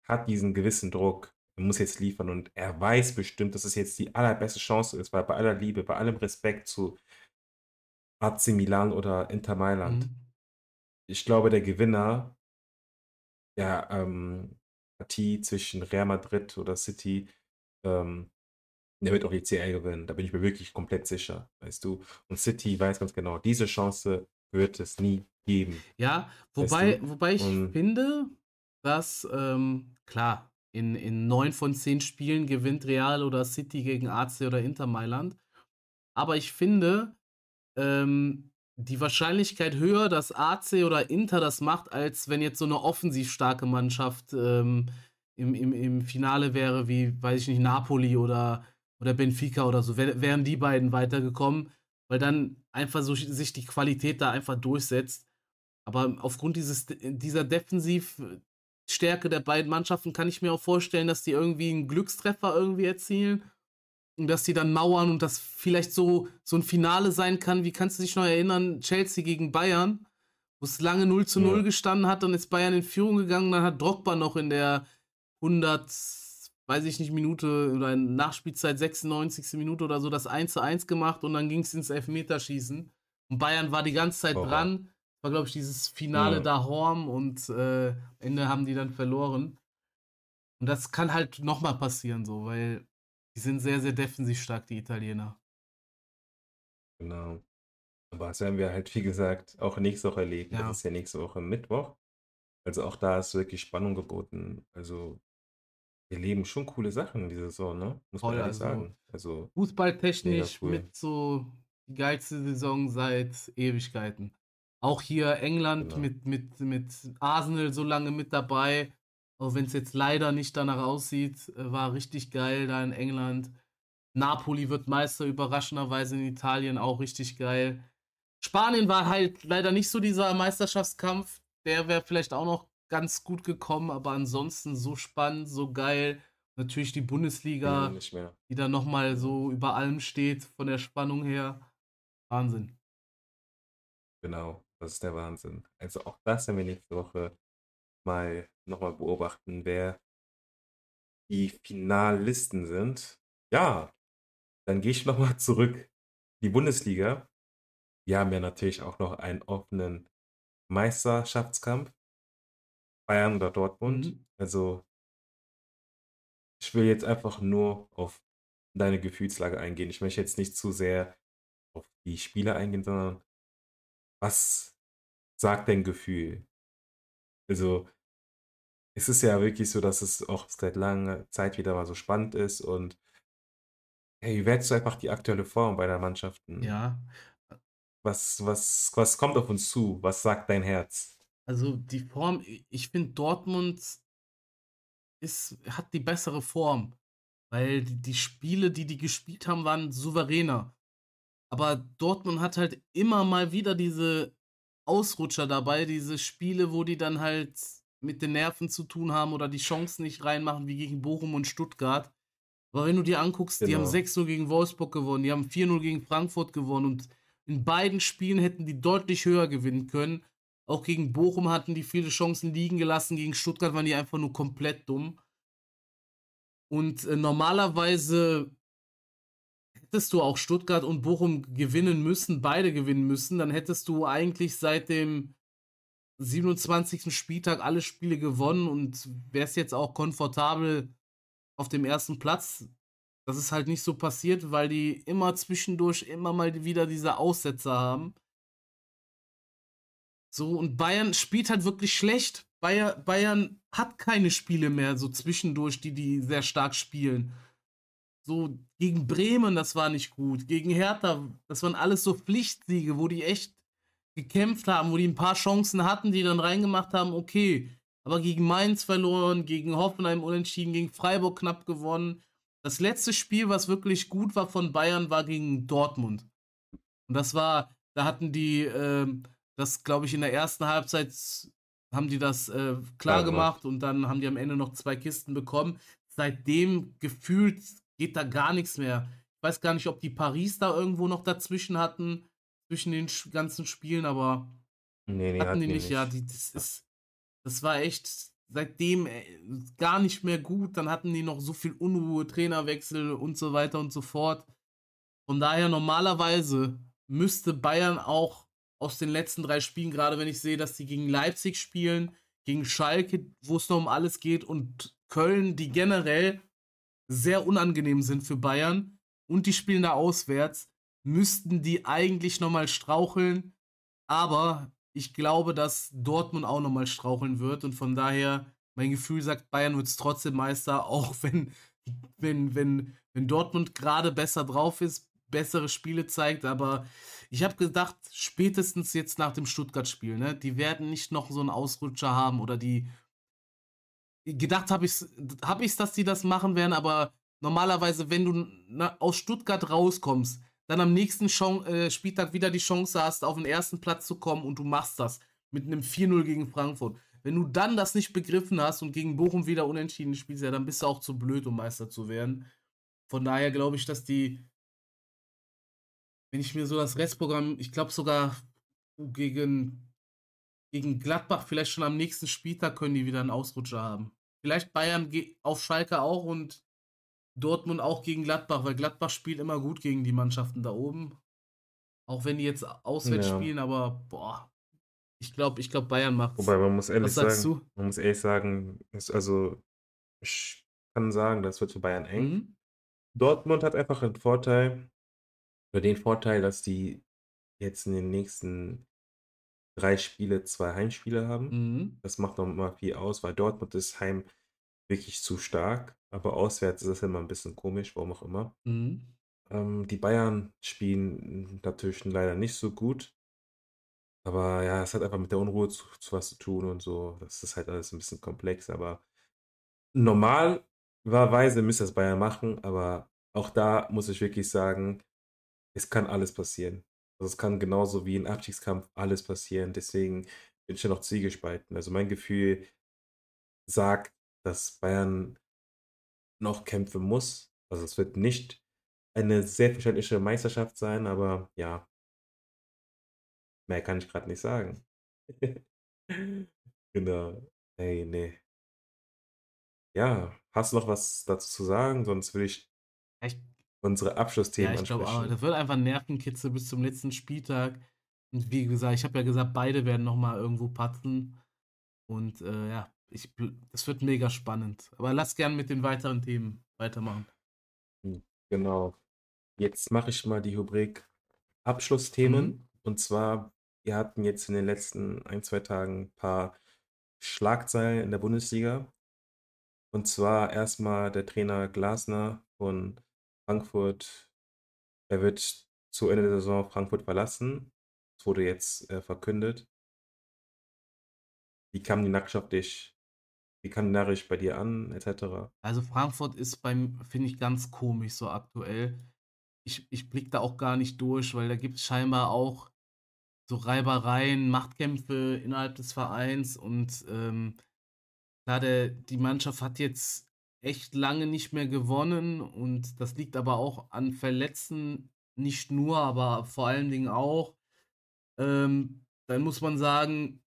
[SPEAKER 1] hat diesen gewissen Druck. Er muss jetzt liefern und er weiß bestimmt, dass es jetzt die allerbeste Chance ist, weil bei aller Liebe, bei allem Respekt zu AC Milan oder Inter Mailand, mhm. ich glaube, der Gewinner der ähm, Partie zwischen Real Madrid oder City, ähm, der wird auch die CL gewinnen. Da bin ich mir wirklich komplett sicher, weißt du. Und City weiß ganz genau, diese Chance wird es nie geben.
[SPEAKER 2] Ja, wobei, wobei ich Und finde, dass, ähm, klar, in, in neun von zehn Spielen gewinnt Real oder City gegen AC oder Inter Mailand. Aber ich finde, ähm, die Wahrscheinlichkeit höher, dass AC oder Inter das macht, als wenn jetzt so eine offensiv starke Mannschaft ähm, im, im, im Finale wäre, wie, weiß ich nicht, Napoli oder, oder Benfica oder so. Wären die beiden weitergekommen, weil dann einfach so sich die Qualität da einfach durchsetzt. Aber aufgrund dieses, dieser Defensivstärke der beiden Mannschaften kann ich mir auch vorstellen, dass die irgendwie einen Glückstreffer irgendwie erzielen und dass die dann mauern und das vielleicht so, so ein Finale sein kann. Wie kannst du dich noch erinnern? Chelsea gegen Bayern, wo es lange 0 zu 0 ja. gestanden hat, dann ist Bayern in Führung gegangen, dann hat Drogba noch in der 100, weiß ich nicht, Minute oder in Nachspielzeit 96. Minute oder so das 1 zu 1 gemacht und dann ging es ins Elfmeterschießen. Und Bayern war die ganze Zeit oh. dran. War, glaube ich, dieses Finale ja. da Horm und äh, am Ende haben die dann verloren. Und das kann halt nochmal passieren, so, weil die sind sehr, sehr defensiv stark, die Italiener.
[SPEAKER 1] Genau. Aber das werden wir halt, wie gesagt, auch nächste Woche erleben. Ja. Das ist ja nächste Woche Mittwoch. Also auch da ist wirklich Spannung geboten. Also wir leben schon coole Sachen in dieser Saison, ne? Muss Voll, man ehrlich also, sagen. Also
[SPEAKER 2] fußballtechnisch cool. mit so die geilste Saison seit Ewigkeiten. Auch hier England genau. mit, mit, mit Arsenal so lange mit dabei. Auch wenn es jetzt leider nicht danach aussieht, äh, war richtig geil da in England. Napoli wird Meister, überraschenderweise in Italien auch richtig geil. Spanien war halt leider nicht so dieser Meisterschaftskampf. Der wäre vielleicht auch noch ganz gut gekommen, aber ansonsten so spannend, so geil. Natürlich die Bundesliga,
[SPEAKER 1] nicht mehr.
[SPEAKER 2] die da noch mal
[SPEAKER 1] Ja.
[SPEAKER 2] so über allem steht von der Spannung her. Wahnsinn.
[SPEAKER 1] Genau, das ist der Wahnsinn. Also, auch das werden wir nächste Woche mal noch mal beobachten, wer die Finalisten sind. Ja, dann gehe ich noch mal zurück. Die Bundesliga. Wir haben ja natürlich auch noch einen offenen Meisterschaftskampf. Bayern oder Dortmund.
[SPEAKER 2] Mhm.
[SPEAKER 1] Also ich will jetzt einfach nur auf deine Gefühlslage eingehen. Ich möchte jetzt nicht zu sehr auf die Spiele eingehen, sondern was sagt dein Gefühl? Also es ist ja wirklich so, dass es auch seit langer Zeit wieder mal so spannend ist und hey, wie wertest du einfach die aktuelle Form beider Mannschaften?
[SPEAKER 2] Ja.
[SPEAKER 1] Was was was kommt auf uns zu? Was sagt dein Herz?
[SPEAKER 2] Also, die Form ich finde, Dortmund ist hat die bessere Form, weil die die Spiele, die die gespielt haben, waren souveräner. Aber Dortmund hat halt immer mal wieder diese Ausrutscher dabei, diese Spiele, wo die dann halt mit den Nerven zu tun haben oder die Chancen nicht reinmachen, wie gegen Bochum und Stuttgart. Aber wenn du dir anguckst, die haben
[SPEAKER 1] Genau.
[SPEAKER 2] 6:0 gegen Wolfsburg gewonnen, die haben 4:0 gegen Frankfurt gewonnen und in beiden Spielen hätten die deutlich höher gewinnen können. Auch gegen Bochum hatten die viele Chancen liegen gelassen, gegen Stuttgart waren die einfach nur komplett dumm. Und, äh, normalerweise hättest du auch Stuttgart und Bochum gewinnen müssen, beide gewinnen müssen. Dann hättest du eigentlich seit dem 27. Spieltag alle Spiele gewonnen und wärst jetzt auch komfortabel auf dem 1. Platz. Das ist halt nicht so passiert, weil die immer zwischendurch immer mal wieder diese Aussetzer haben. So, und Bayern spielt halt wirklich schlecht. Bayer Bayern hat keine Spiele mehr so zwischendurch, die die sehr stark spielen. So gegen Bremen, das war nicht gut. Gegen Hertha, das waren alles so Pflichtsiege, wo die echt gekämpft haben, wo die ein paar Chancen hatten, die dann reingemacht haben, okay. Aber gegen Mainz verloren, gegen Hoffenheim unentschieden, gegen Freiburg knapp gewonnen. Das letzte Spiel, was wirklich gut war von Bayern, war gegen Dortmund. Und das war, da hatten die, ähm, das glaube ich in der ersten Halbzeit haben die das äh, klar
[SPEAKER 1] gemacht.
[SPEAKER 2] und dann haben die am Ende noch zwei Kisten bekommen. Seitdem gefühlt geht da gar nichts mehr. Ich weiß gar nicht, ob die Paris da irgendwo noch dazwischen hatten, zwischen den ganzen Spielen, aber
[SPEAKER 1] Ne, ne,
[SPEAKER 2] hatten
[SPEAKER 1] hatten
[SPEAKER 2] die
[SPEAKER 1] die
[SPEAKER 2] nicht. Ja,
[SPEAKER 1] nicht.
[SPEAKER 2] die das ist das war echt seitdem, äh, gar nicht mehr gut. Dann hatten die noch so viel Unruhe, Trainerwechsel und so weiter und so fort. Von daher normalerweise müsste Bayern auch aus den letzten 3 Spielen, grade wenn ich sehe, dass die gegen Leipzig spielen, gegen Schalke, wo es noch um alles geht, und Köln, die generell sehr unangenehm sind für Bayern und die spielen da auswärts, müssten die eigentlich noch mal straucheln. Aber ich glaube, dass Dortmund auch noch mal straucheln wird und von daher mein Gefühl sagt, Bayern wird's trotzdem Meister, auch wenn wenn wenn wenn Dortmund grade besser drauf ist, bessere Spiele zeigt. Aber ich habe gedacht, spätestens jetzt nach dem Stuttgart-Spiel, ne, die werden nicht noch so 'n Ausrutscher haben oder die gedacht habe ich's habe ich's, dass die das machen werden, aber normalerweise, wenn du na aus Stuttgart rauskommst, dann am nächsten Chon äh, Spieltag wieder die Chance hast, auf den 1. Platz zu kommen und du machst das mit 'nem 4:0 gegen Frankfurt. Wenn du dann das nicht begriffen hast und gegen Bochum wieder unentschieden spielst, ja, dann bist du auch zu blöd, um Meister zu werden. Von daher glaube ich, dass die wenn ich mir so das Restprogramm ich glaube sogar gegen gegen Gladbach vielleicht schon am nächsten Spieltag können die wieder 'n Ausrutscher haben. Vielleicht Bayern auf Schalke auch und Dortmund auch gegen Gladbach, weil Gladbach spielt immer gut gegen die Mannschaften da oben. Auch wenn die jetzt auswärts
[SPEAKER 1] Ja.
[SPEAKER 2] spielen, aber boah, ich glaube ich glaube, Bayern macht's.
[SPEAKER 1] Wobei man muss ehrlich
[SPEAKER 2] Was sagst
[SPEAKER 1] sagen
[SPEAKER 2] du?
[SPEAKER 1] man muss ehrlich sagen, ist also ich kann sagen, das wird für Bayern eng.
[SPEAKER 2] Mhm.
[SPEAKER 1] Dortmund hat einfach 'n Vorteil oder den Vorteil, dass die jetzt in den nächsten 3 Spiele 2 Heimspiele haben.
[SPEAKER 2] Mhm.
[SPEAKER 1] Das macht noch mal viel aus, weil Dortmund ist heim wirklich zu stark, aber auswärts ist das immer 'n bisschen komisch, warum auch immer.
[SPEAKER 2] Mhm.
[SPEAKER 1] Ähm, die Bayern spielen natürlich leider nicht so gut. Aber ja, es hat einfach mit der Unruhe zu zu was zu tun und so. Das ist halt alles 'n bisschen komplex, aber normalerweise müsste das Bayern machen, aber auch da muss ich wirklich sagen, es kann alles passieren. Also, es kann genauso wie 'n Abstiegskampf alles passieren. Deswegen bin ich ja noch zwiegespalten. Also, mein Gefühl sagt, dass Bayern noch kämpfen muss. Also, es wird nicht eine selbstverständliche Meisterschaft sein, aber ja. Mehr kann ich grad nicht sagen. Genau. Ey, ne. Ja, hast du noch was dazu zu sagen? Sonst würde ich
[SPEAKER 2] Echt?
[SPEAKER 1] Unsere
[SPEAKER 2] Ja,
[SPEAKER 1] Abschlussthemen
[SPEAKER 2] ich glaube auch.
[SPEAKER 1] ansprechen.
[SPEAKER 2] Das wird einfach Nervenkitzel bis zum letzten Spieltag. Und wie gesagt, ich habe ja gesagt, beide werden noch mal irgendwo patzen. Und, äh, ja, ich das wird mega spannend. Aber lass gern mit den weiteren Themen weitermachen.
[SPEAKER 1] Hm, genau. Jetzt mache ich mal die Rubrik
[SPEAKER 2] Mhm.
[SPEAKER 1] Abschlussthemen. Und zwar, wir hatten jetzt in den letzten 1, 2 Tagen paar Schlagzeilen in der Bundesliga. Und zwar erst mal der Trainer Glasner von Frankfurt. Er wird zu Ende der Saison Frankfurt verlassen. Es wurde jetzt, äh, verkündet. Wie kam die Nachricht auf dich wie kam die Nachricht bei dir an et cetera?
[SPEAKER 2] Also, Frankfurt ist beim finde ich ganz komisch so aktuell. Ich ich blicke da auch gar nicht durch, weil da gibt's scheinbar auch so Reibereien, Machtkämpfe innerhalb des Vereins und, ähm, klar, der die Mannschaft hat jetzt echt lange nicht mehr gewonnen und das liegt aber auch an Verletzten, nicht nur, aber vor allen Dingen auch. Ähm, dann muss man sagen,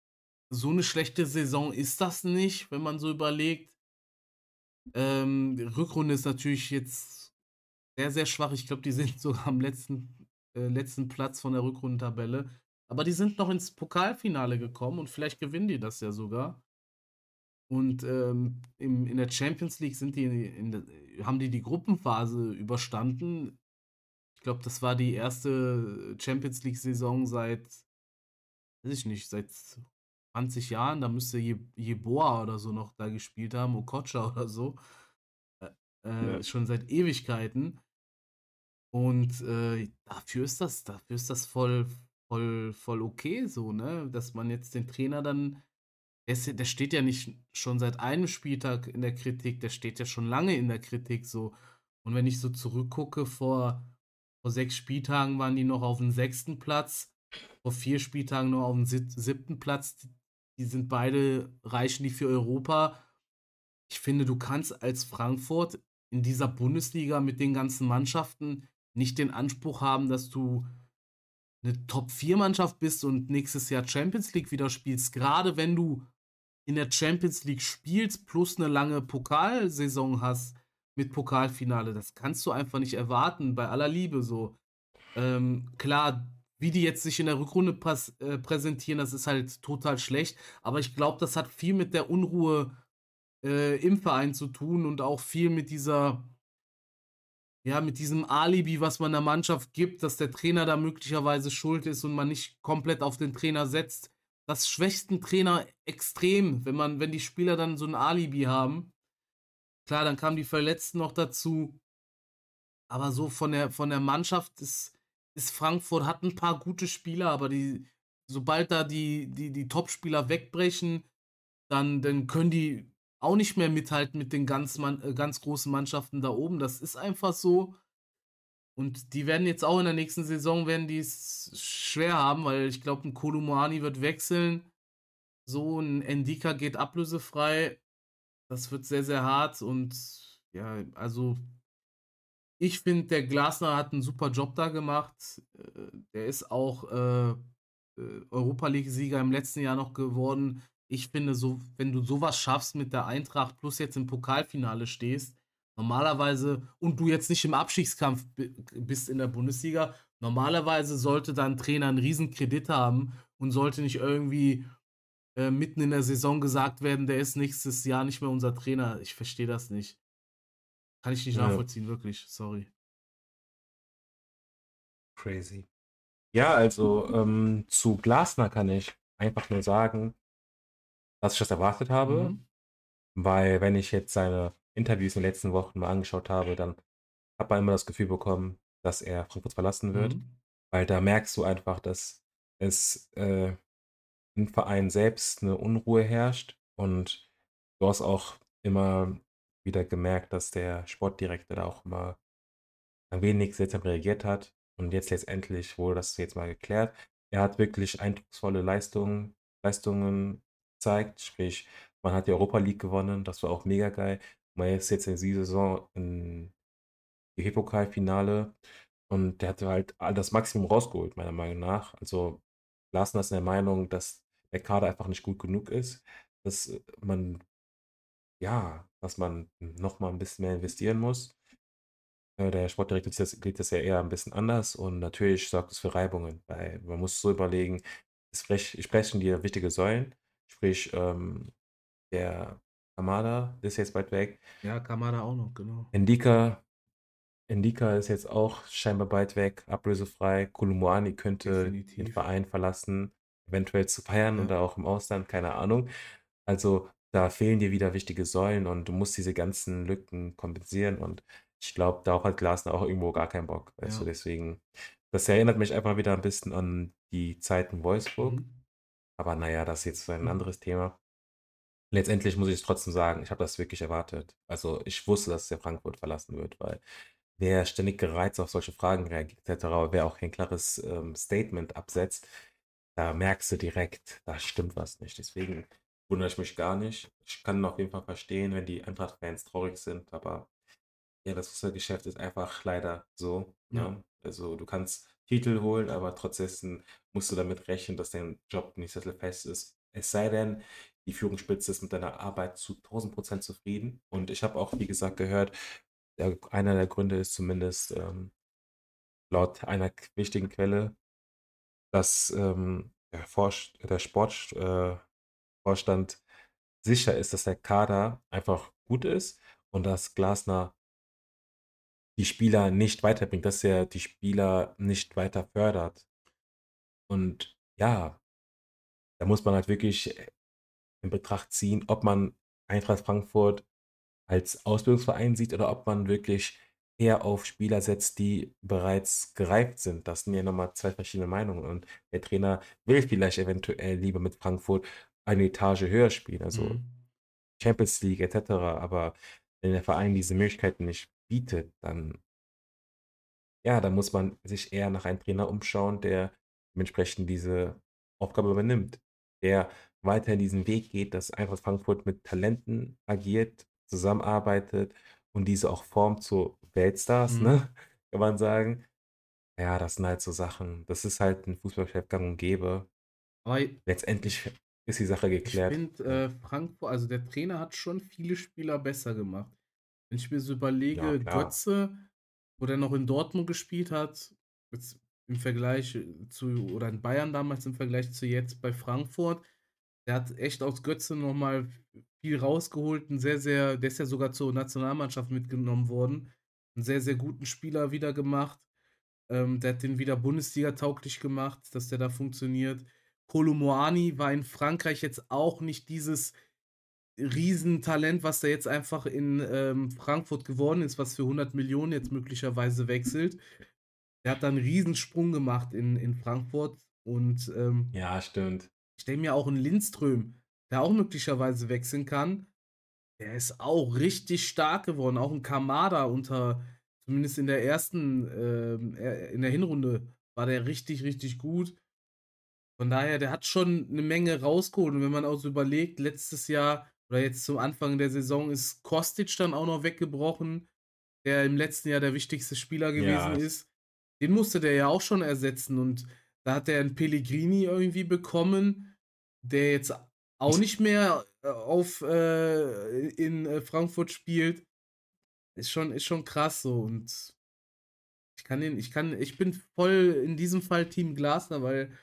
[SPEAKER 2] so 'ne schlechte Saison ist das nicht, wenn man so überlegt. Ähm, die Rückrunde ist natürlich jetzt sehr, sehr schwach. Ich glaube, die sind sogar am letzten äh, letzten Platz von der Rückrundentabelle. Aber die sind noch ins Pokalfinale gekommen und vielleicht gewinnen die das ja sogar. Und, ähm, im in der Champions League sind die in der haben die die Gruppenphase überstanden. Ich glaube, das war die 1. Champions League-Saison seit weiß ich nicht, seit 20 Jahren. Da müsste Je Yeboah oder so noch da gespielt haben, Okocha oder so. Äh,
[SPEAKER 1] Ja.
[SPEAKER 2] schon seit Ewigkeiten. Und, äh, dafür ist das dafür ist das voll voll voll okay so, ne, dass man jetzt den Trainer dann der steht ja nicht schon seit einem Spieltag in der Kritik, der steht ja schon lange in der Kritik so. Und wenn ich so zurückgucke, vor vor 6 Spieltagen waren die noch auf'm 6. Platz, vor 4 Spieltagen noch auf'm sieb 7. Platz. Die sind beide reichen die für Europa. Ich finde, du kannst als Frankfurt in dieser Bundesliga mit den ganzen Mannschaften nicht den Anspruch haben, dass du 'ne Top-4-Mannschaft bist und nächstes Jahr Champions League wieder spielst. Grade wenn du in der Champions League spielst plus 'ne lange Pokalsaison hast mit Pokalfinale. Das kannst du einfach nicht erwarten, bei aller Liebe so. Ähm, klar, wie die jetzt sich in der Rückrunde äh, präsentieren, das ist halt total schlecht. Aber ich glaube, das hat viel mit der Unruhe, äh, im Verein zu tun und auch viel mit dieser ja, mit diesem Alibi, was man der Mannschaft gibt, dass der Trainer da möglicherweise schuld ist und man nicht komplett auf den Trainer setzt. Das schwächt 'n Trainer extrem, wenn man wenn die Spieler dann so 'n Alibi haben. Klar, dann kamen die Verletzten noch dazu. Aber so von der von der Mannschaft ist ist Frankfurt hat 'n paar gute Spieler, aber die sobald da die die die Topspieler wegbrechen, dann dann können die auch nicht mehr mithalten mit den ganz äh, ganz großen Mannschaften da oben. Das ist einfach so. Und die werden jetzt auch in der nächsten Saison werden die's schwer haben, weil ich glaube, 'n Kolo Muani wird wechseln. So 'n Ndicka geht ablösefrei. Das wird sehr, sehr hart und ja, also ich finde, der Glasner hat 'n super Job da gemacht. Äh, der ist auch, äh, äh, Europa-League-Sieger im letzten Jahr noch geworden. Ich finde so wenn du so was schaffst mit der Eintracht plus jetzt im Pokalfinale stehst, normalerweise und du jetzt nicht im Abstiegskampf bi bist in der Bundesliga, normalerweise sollte da 'n Trainer 'n Riesenkredit haben und sollte nicht irgendwie, äh, mitten in der Saison gesagt werden: „Der ist nächstes Jahr nicht mehr unser Trainer.“ Ich verstehe das nicht. Kann ich nicht
[SPEAKER 1] Ja.
[SPEAKER 2] nachvollziehen, wirklich, sorry.
[SPEAKER 1] Crazy. Ja, also, ähm, zu Glasner kann ich einfach nur sagen dass ich das erwartet habe,
[SPEAKER 2] Mhm.
[SPEAKER 1] weil wenn ich jetzt seine Interviews in den letzten Wochen mal angeschaut habe, dann hat man immer das Gefühl bekommen, dass er Frankfurt verlassen wird.
[SPEAKER 2] Mhm.
[SPEAKER 1] Weil da merkst du einfach, dass es, äh, im Verein selbst 'ne Unruhe herrscht und du hast auch immer wieder gemerkt, dass der Sportdirektor da auch immer ein wenig seltsam reagiert hat. Und jetzt letztendlich wurde das jetzt mal geklärt. Er hat wirklich eindrucksvolle Leistungen Leistungen zeigt. Sprich, man hat die Europa League gewonnen, das war auch mega geil. Man ist jetzt in dieser Saison im DFB-Pokalfinale und der hatte halt das Maximum rausgeholt, meiner Meinung nach. Also Glasner ist der Meinung, dass der Kader einfach nicht gut genug ist, dass man ja, dass man noch mal 'n bisschen mehr investieren muss. Äh, der Sportdirektor sieht das ja eher ein bisschen anders und natürlich sorgt es für Reibungen, weil man muss so überlegen, es sprech sprechen dir wichtige Säulen, sprich, ähm, der Kamada ist jetzt bald weg.
[SPEAKER 2] Ja, Kamada auch noch, genau.
[SPEAKER 1] Ndika Ndika ist jetzt auch scheinbar bald weg, ablösefrei. Koulibaly könnte den
[SPEAKER 2] Definitiv.
[SPEAKER 1] Verein verlassen, eventuell zu feiern
[SPEAKER 2] Ja.
[SPEAKER 1] oder auch im Ausland, keine Ahnung. Also, da fehlen dir wieder wichtige Säulen und du musst diese ganzen Lücken kompensieren und ich glaube, darauf hat Glasner auch irgendwo gar keinen Bock, weißt du?
[SPEAKER 2] Ja.
[SPEAKER 1] Deswegen das erinnert mich einfach wieder ein bisschen an die Zeit in Wolfsburg.
[SPEAKER 2] Mhm.
[SPEAKER 1] Aber na ja, das ist jetzt ein
[SPEAKER 2] Mhm.
[SPEAKER 1] anderes Thema. Letztendlich muss ich es trotzdem sagen, ich habe das wirklich erwartet. Also, ich wusste, dass er Frankfurt verlassen wird, weil wer ständig gereizt auf solche Fragen reagiert et cetera, wer auch kein klares, ähm, Statement absetzt, da merkst du direkt, da stimmt was nicht. Deswegen wundere ich mich gar nicht. Ich kann auf jeden Fall verstehen, wenn die Eintracht-Fans traurig sind, aber ja, das Fußballgeschäft ist einfach leider so,
[SPEAKER 2] Ja.
[SPEAKER 1] ne? Also, du kannst Titel holen, aber trotzdem musst du damit rechnen, dass dein Job nicht sattelfest ist. Es sei denn, die Führungsspitze ist mit deiner Arbeit zu 1000% zufrieden. Und ich habe auch, wie gesagt, gehört, der einer der Gründe ist zumindest, ähm, laut einer wichtigen Quelle, dass, ähm, der der Sport äh, sicher ist, dass der Kader einfach gut ist und dass Glasner die Spieler nicht weiterbringt, dass er die Spieler nicht weiter fördert. Und ja, da muss man halt wirklich, in Betracht ziehen, ob man Eintracht Frankfurt als Ausbildungsverein sieht oder ob man wirklich eher auf Spieler setzt, die bereits gereift sind. Das sind ja noch mal 2 verschiedene Meinungen und der Trainer will vielleicht eventuell lieber mit Frankfurt eine Etage höher spielen, also
[SPEAKER 2] Mhm.
[SPEAKER 1] Champions League et cetera. Aber wenn der Verein diese Möglichkeiten nicht bietet, dann ja, dann muss man sich eher nach einem Trainer umschauen, der dementsprechend diese Aufgabe übernimmt, der weiterhin diesen Weg geht, dass Eintracht Frankfurt mit Talenten agiert, zusammenarbeitet und diese auch formt zu Weltstars,
[SPEAKER 2] Mhm.
[SPEAKER 1] ne, kann man sagen. Ja, das sind halt so Sachen. Das ist halt 'n Fußballgeschäft gang und gäbe.
[SPEAKER 2] Aber
[SPEAKER 1] Letztendlich ist die Sache
[SPEAKER 2] ich
[SPEAKER 1] geklärt,
[SPEAKER 2] finde,
[SPEAKER 1] ja.
[SPEAKER 2] äh, Frankfu also, der Trainer hat schon viele Spieler besser gemacht. Wenn ich mir so
[SPEAKER 1] Ja,
[SPEAKER 2] überlege,
[SPEAKER 1] klar.
[SPEAKER 2] Götze, wo der noch in Dortmund gespielt hat, jetzt im Vergleich, äh, zu oder in Bayern damals im Vergleich zu jetzt bei Frankfurt, der hat echt aus Götze noch mal viel rausgeholt, 'n sehr, sehr der ist ja sogar zur Nationalmannschaft mitgenommen worden. 'N sehr, sehr guten Spieler wieder gemacht. Ähm, der hat den wieder Bundesliga-tauglich gemacht, dass der da funktioniert. Kolo Muani war in Frankreich jetzt auch nicht dieses Riesentalent, was der jetzt einfach in, ähm, Frankfurt geworden ist, was für 100.000.000 jetzt möglicherweise wechselt. Der hat da 'n Riesensprung gemacht in in Frankfurt und, ähm
[SPEAKER 1] Ja, stimmt.
[SPEAKER 2] Ich denke mir auch 'n Lindström, der auch möglicherweise wechseln kann, der ist auch richtig stark geworden. Auch 'n Kamada unter zumindest in der ersten, ähm, äh in der Hinrunde war der richtig, richtig gut. Von daher, der hat schon 'ne Menge rausgeholt und wenn man auch so überlegt, letztes Jahr oder jetzt zum Anfang der Saison ist Kostic dann auch noch weggebrochen, der im letzten Jahr der wichtigste Spieler gewesen
[SPEAKER 1] Ja,
[SPEAKER 2] ist. Den musste der ja auch schon ersetzen und da hat der 'n Pellegrini irgendwie bekommen, der jetzt auch nicht mehr, äh, auf äh, in, äh, Frankfurt spielt. Ist schon ist schon krass so und ich kann den ich kann ich bin voll in diesem Fall Team Glasner, weil ich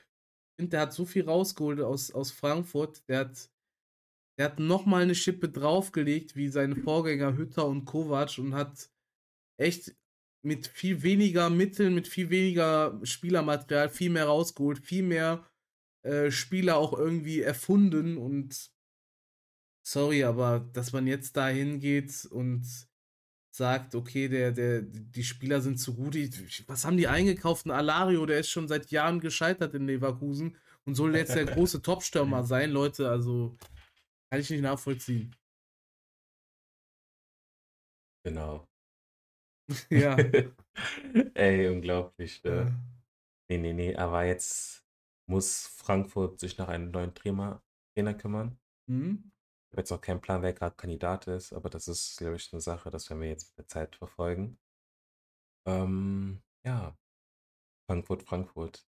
[SPEAKER 2] finde, der hat so viel rausgeholt aus aus Frankfurt. Der hat der hat noch mal 'ne Schippe draufgelegt wie seine Vorgänger Hütter und Kovac und hat echt mit viel weniger Mitteln, mit viel weniger Spielermaterial viel mehr rausgeholt, viel mehr, äh, Spieler auch irgendwie erfunden und sorry, aber dass man jetzt da hingeht und sagt: „Okay, der der die Spieler sind zu gut.“ Die was haben die eingekauft? 'N Alario, der ist schon seit Jahren gescheitert in Leverkusen und soll jetzt der große Topstürmer sein. Leute, also, kann ich nicht nachvollziehen.
[SPEAKER 1] Genau.
[SPEAKER 2] Ja.
[SPEAKER 1] Ey, unglaublich,
[SPEAKER 2] Ja.
[SPEAKER 1] ne? Ne, ne, ne, aber jetzt muss Frankfurt sich nach einem neuen Trainer, Trainer kümmern.
[SPEAKER 2] Mhm.
[SPEAKER 1] Ich habe jetzt auch keinen Plan, wer gerade Kandidat ist, aber das ist, glaube ich, eine Sache, das werden wir jetzt mit der Zeit verfolgen. Ähm, ja, Frankfurt, Frankfurt.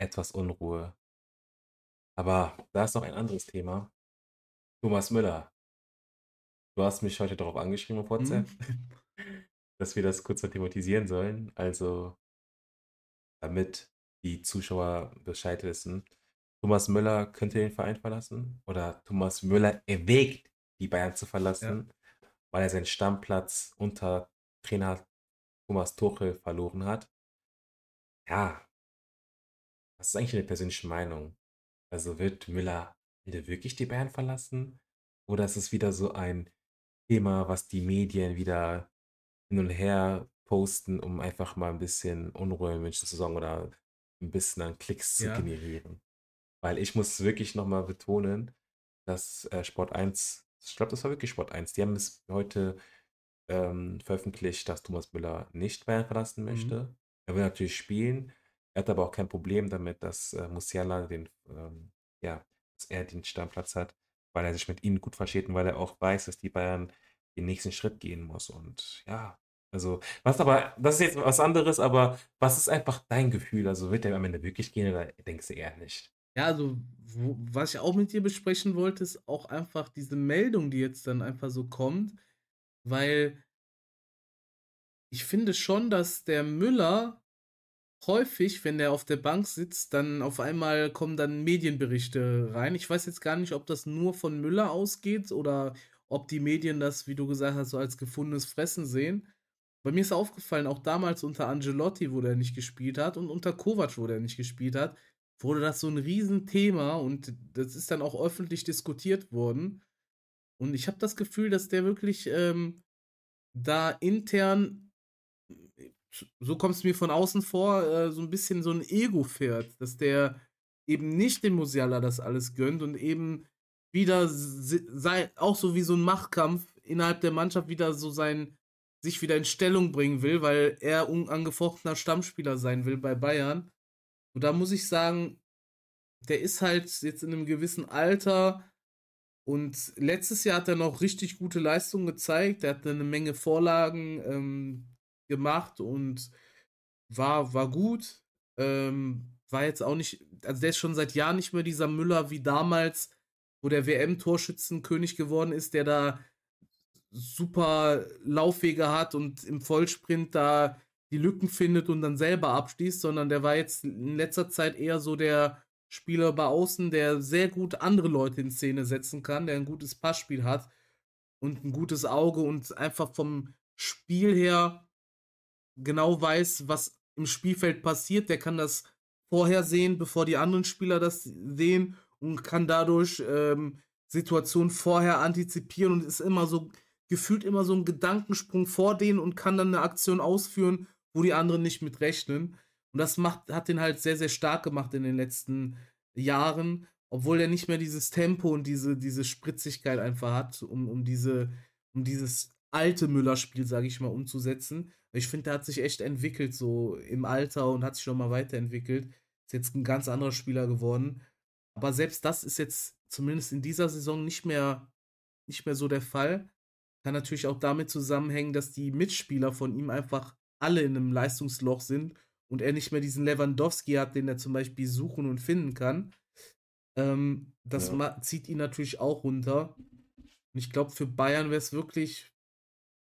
[SPEAKER 1] Etwas Unruhe. Aber da ist noch ein anderes Thema. Thomas Müller. Du hast mich heute darauf angeschrieben auf WhatsApp,
[SPEAKER 2] Mhm.
[SPEAKER 1] dass wir das kurz thematisieren sollen. Also, damit die Zuschauer Bescheid wissen. Thomas Müller könnte den Verein verlassen oder Thomas Müller erwägt, die Bayern zu
[SPEAKER 2] Ja.
[SPEAKER 1] verlassen, weil er seinen Stammplatz unter Trainer Thomas Tuchel verloren hat. Ja, was ist eigentlich deine persönliche Meinung? Also wird Müller wirklich die Bayern verlassen? Oder ist es wieder so ein Thema, was die Medien wieder hin und her posten, um einfach mal ein bisschen Unruhe in München zu sorgen oder ein bisschen an Klicks zu
[SPEAKER 2] Ja.
[SPEAKER 1] generieren? Weil ich muss wirklich nochmal betonen, dass äh, Sport 1, ich glaube, das war wirklich Sport 1, die haben es heute ähm, veröffentlicht, dass Thomas Müller nicht Bayern verlassen
[SPEAKER 2] Mhm.
[SPEAKER 1] möchte. Er will natürlich spielen. Er hat aber auch kein Problem damit, dass äh, Musiala den, ähm, ja, dass er den Stammplatz hat, weil er sich mit ihnen gut versteht und weil er auch weiß, dass die Bayern den nächsten Schritt gehen muss. Und ja, also, was aber, das ist jetzt was anderes, aber was ist einfach dein Gefühl? Also, wird er am Ende wirklich gehen oder denkst du eher nicht?
[SPEAKER 2] Ja, also, wo was ich auch mit dir besprechen wollte, ist auch einfach diese Meldung, die jetzt dann einfach so kommt, weil ich finde schon, dass der Müller häufig, wenn der auf der Bank sitzt, dann auf einmal kommen dann Medienberichte rein. Ich weiß jetzt gar nicht, ob das nur von Müller ausgeht oder ob die Medien das, wie du gesagt hast, so als gefundenes Fressen sehen. Bei mir ist aufgefallen, auch damals unter Angelotti, wo der nicht gespielt hat, und unter Kovac, wo der nicht gespielt hat, wurde das so ein Riesenthema und das ist dann auch öffentlich diskutiert worden. Und ich habe das Gefühl, dass der wirklich ähm, da intern, so kommt es mir von außen vor, äh, so ein bisschen so ein Ego fährt, dass der eben nicht dem Musiala das alles gönnt und eben wieder sei, auch so wie so ein Machtkampf innerhalb der Mannschaft wieder so sein sich wieder in Stellung bringen will, weil er unangefochtener Stammspieler sein will bei Bayern. Und da muss ich sagen, der ist halt jetzt in einem gewissen Alter und letztes Jahr hat er noch richtig gute Leistungen gezeigt. Er hat eine Menge Vorlagen ähm, gemacht und war, war gut. Ähm, war jetzt auch nicht, also der ist schon seit Jahren nicht mehr dieser Müller wie damals, wo der WM-Torschützenkönig geworden ist, der da super Laufwege hat und im Vollsprint da die Lücken findet und dann selber abschließt, sondern der war jetzt in letzter Zeit eher so der Spieler bei außen, der sehr gut andere Leute in Szene setzen kann, der ein gutes Passspiel hat und ein gutes Auge und einfach vom Spiel her genau weiß, was im Spielfeld passiert. Der kann das vorhersehen, bevor die anderen Spieler das sehen und kann dadurch ähm, Situationen vorher antizipieren und ist immer so gefühlt immer so ein Gedankensprung vor denen und kann dann eine Aktion ausführen, wo die anderen nicht mit rechnen. Und das macht, hat den halt sehr, sehr stark gemacht in den letzten Jahren, obwohl er nicht mehr dieses Tempo und diese, diese Spritzigkeit einfach hat, um, um, diese, um dieses alte Müller-Spiel, sage ich mal, umzusetzen. Ich finde, der hat sich echt entwickelt, so im Alter und hat sich schon mal weiterentwickelt. Ist jetzt ein ganz anderer Spieler geworden. Aber selbst das ist jetzt zumindest in dieser Saison nicht mehr, nicht mehr so der Fall. Kann natürlich auch damit zusammenhängen, dass die Mitspieler von ihm einfach alle in einem Leistungsloch sind und er nicht mehr diesen Lewandowski hat, den er zum Beispiel suchen und finden kann. Ähm, das
[SPEAKER 1] Ja.
[SPEAKER 2] zieht ihn natürlich auch runter. Und ich glaube, für Bayern wäre es wirklich,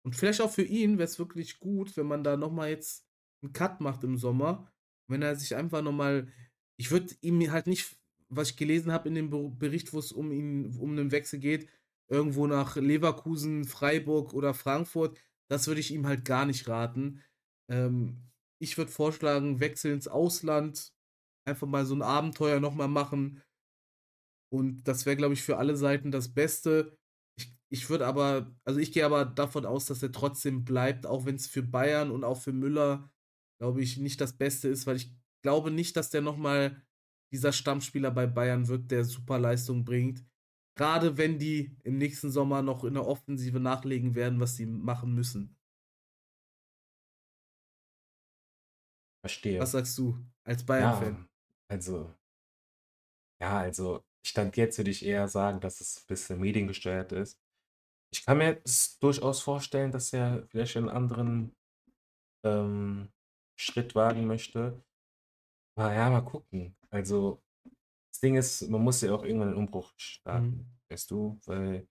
[SPEAKER 2] und vielleicht auch für ihn wäre es wirklich gut, wenn man da nochmal jetzt einen Cut macht im Sommer. Wenn er sich einfach nochmal, ich würde ihm halt nicht, was ich gelesen habe in dem Bericht, wo es um ihn, um einen Wechsel geht, irgendwo nach Leverkusen, Freiburg oder Frankfurt, das würde ich ihm halt gar nicht raten. Ähm, ich würde vorschlagen, Wechsel ins Ausland, einfach mal so ein Abenteuer nochmal machen. Und das wäre, glaube ich, für alle Seiten das Beste. Ich, ich würde aber, also ich gehe aber davon aus, dass er trotzdem bleibt, auch wenn es für Bayern und auch für Müller, glaube ich, nicht das Beste ist, weil ich glaube nicht, dass der nochmal dieser Stammspieler bei Bayern wird, der super Leistung bringt. Gerade wenn die im nächsten Sommer noch in der Offensive nachlegen werden, was sie machen müssen.
[SPEAKER 1] Verstehe.
[SPEAKER 2] Was sagst du als Bayern-Fan?
[SPEAKER 1] Ja, Also ja, also Stand jetzt würde ich eher sagen, dass es 'n bisschen mediengesteuert ist. Ich kann mir durchaus vorstellen, dass er vielleicht einen anderen, ähm, Schritt wagen möchte. Aber ja, mal gucken. Also, das Ding ist, man muss ja auch irgendwann den Umbruch
[SPEAKER 2] Mhm.
[SPEAKER 1] starten, weißt du? Weil